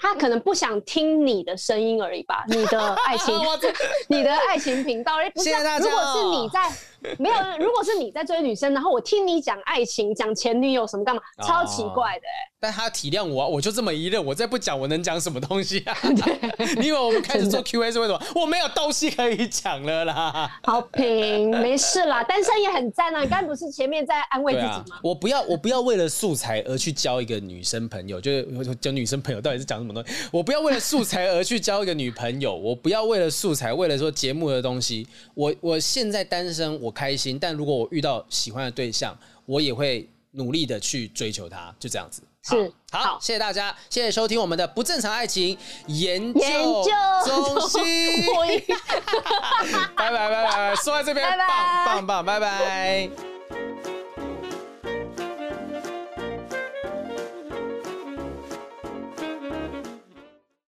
他可能不想听你的声音而已吧？你的爱情，你的爱情频道，哎，不是，如果是你在。没有，如果是你在追女生，然后我听你讲爱情、讲前女友什么干嘛，超奇怪的。但他体谅我，啊我就这么一任，我再不讲，我能讲什么东西啊？你以为我们开始做 Q A 是为什么？我没有东西可以讲了啦。好评，没事啦，单身也很赞啊。你刚不是前面在安慰自己吗？啊、我不要，我不要为了素材而去交一个女生朋友，就是交女生朋友到底是讲什么东西？我不要为了素材而去交一个女朋友，我不要为了素材，为了说节目的东西。我我现在单身，我开心，但如果我遇到喜欢的对象，我也会努力的去追求他，就这样子。是，好，好，谢谢大家，谢谢收听我们的不正常爱情研究中心。拜拜拜拜，说在这边，棒棒棒，拜拜。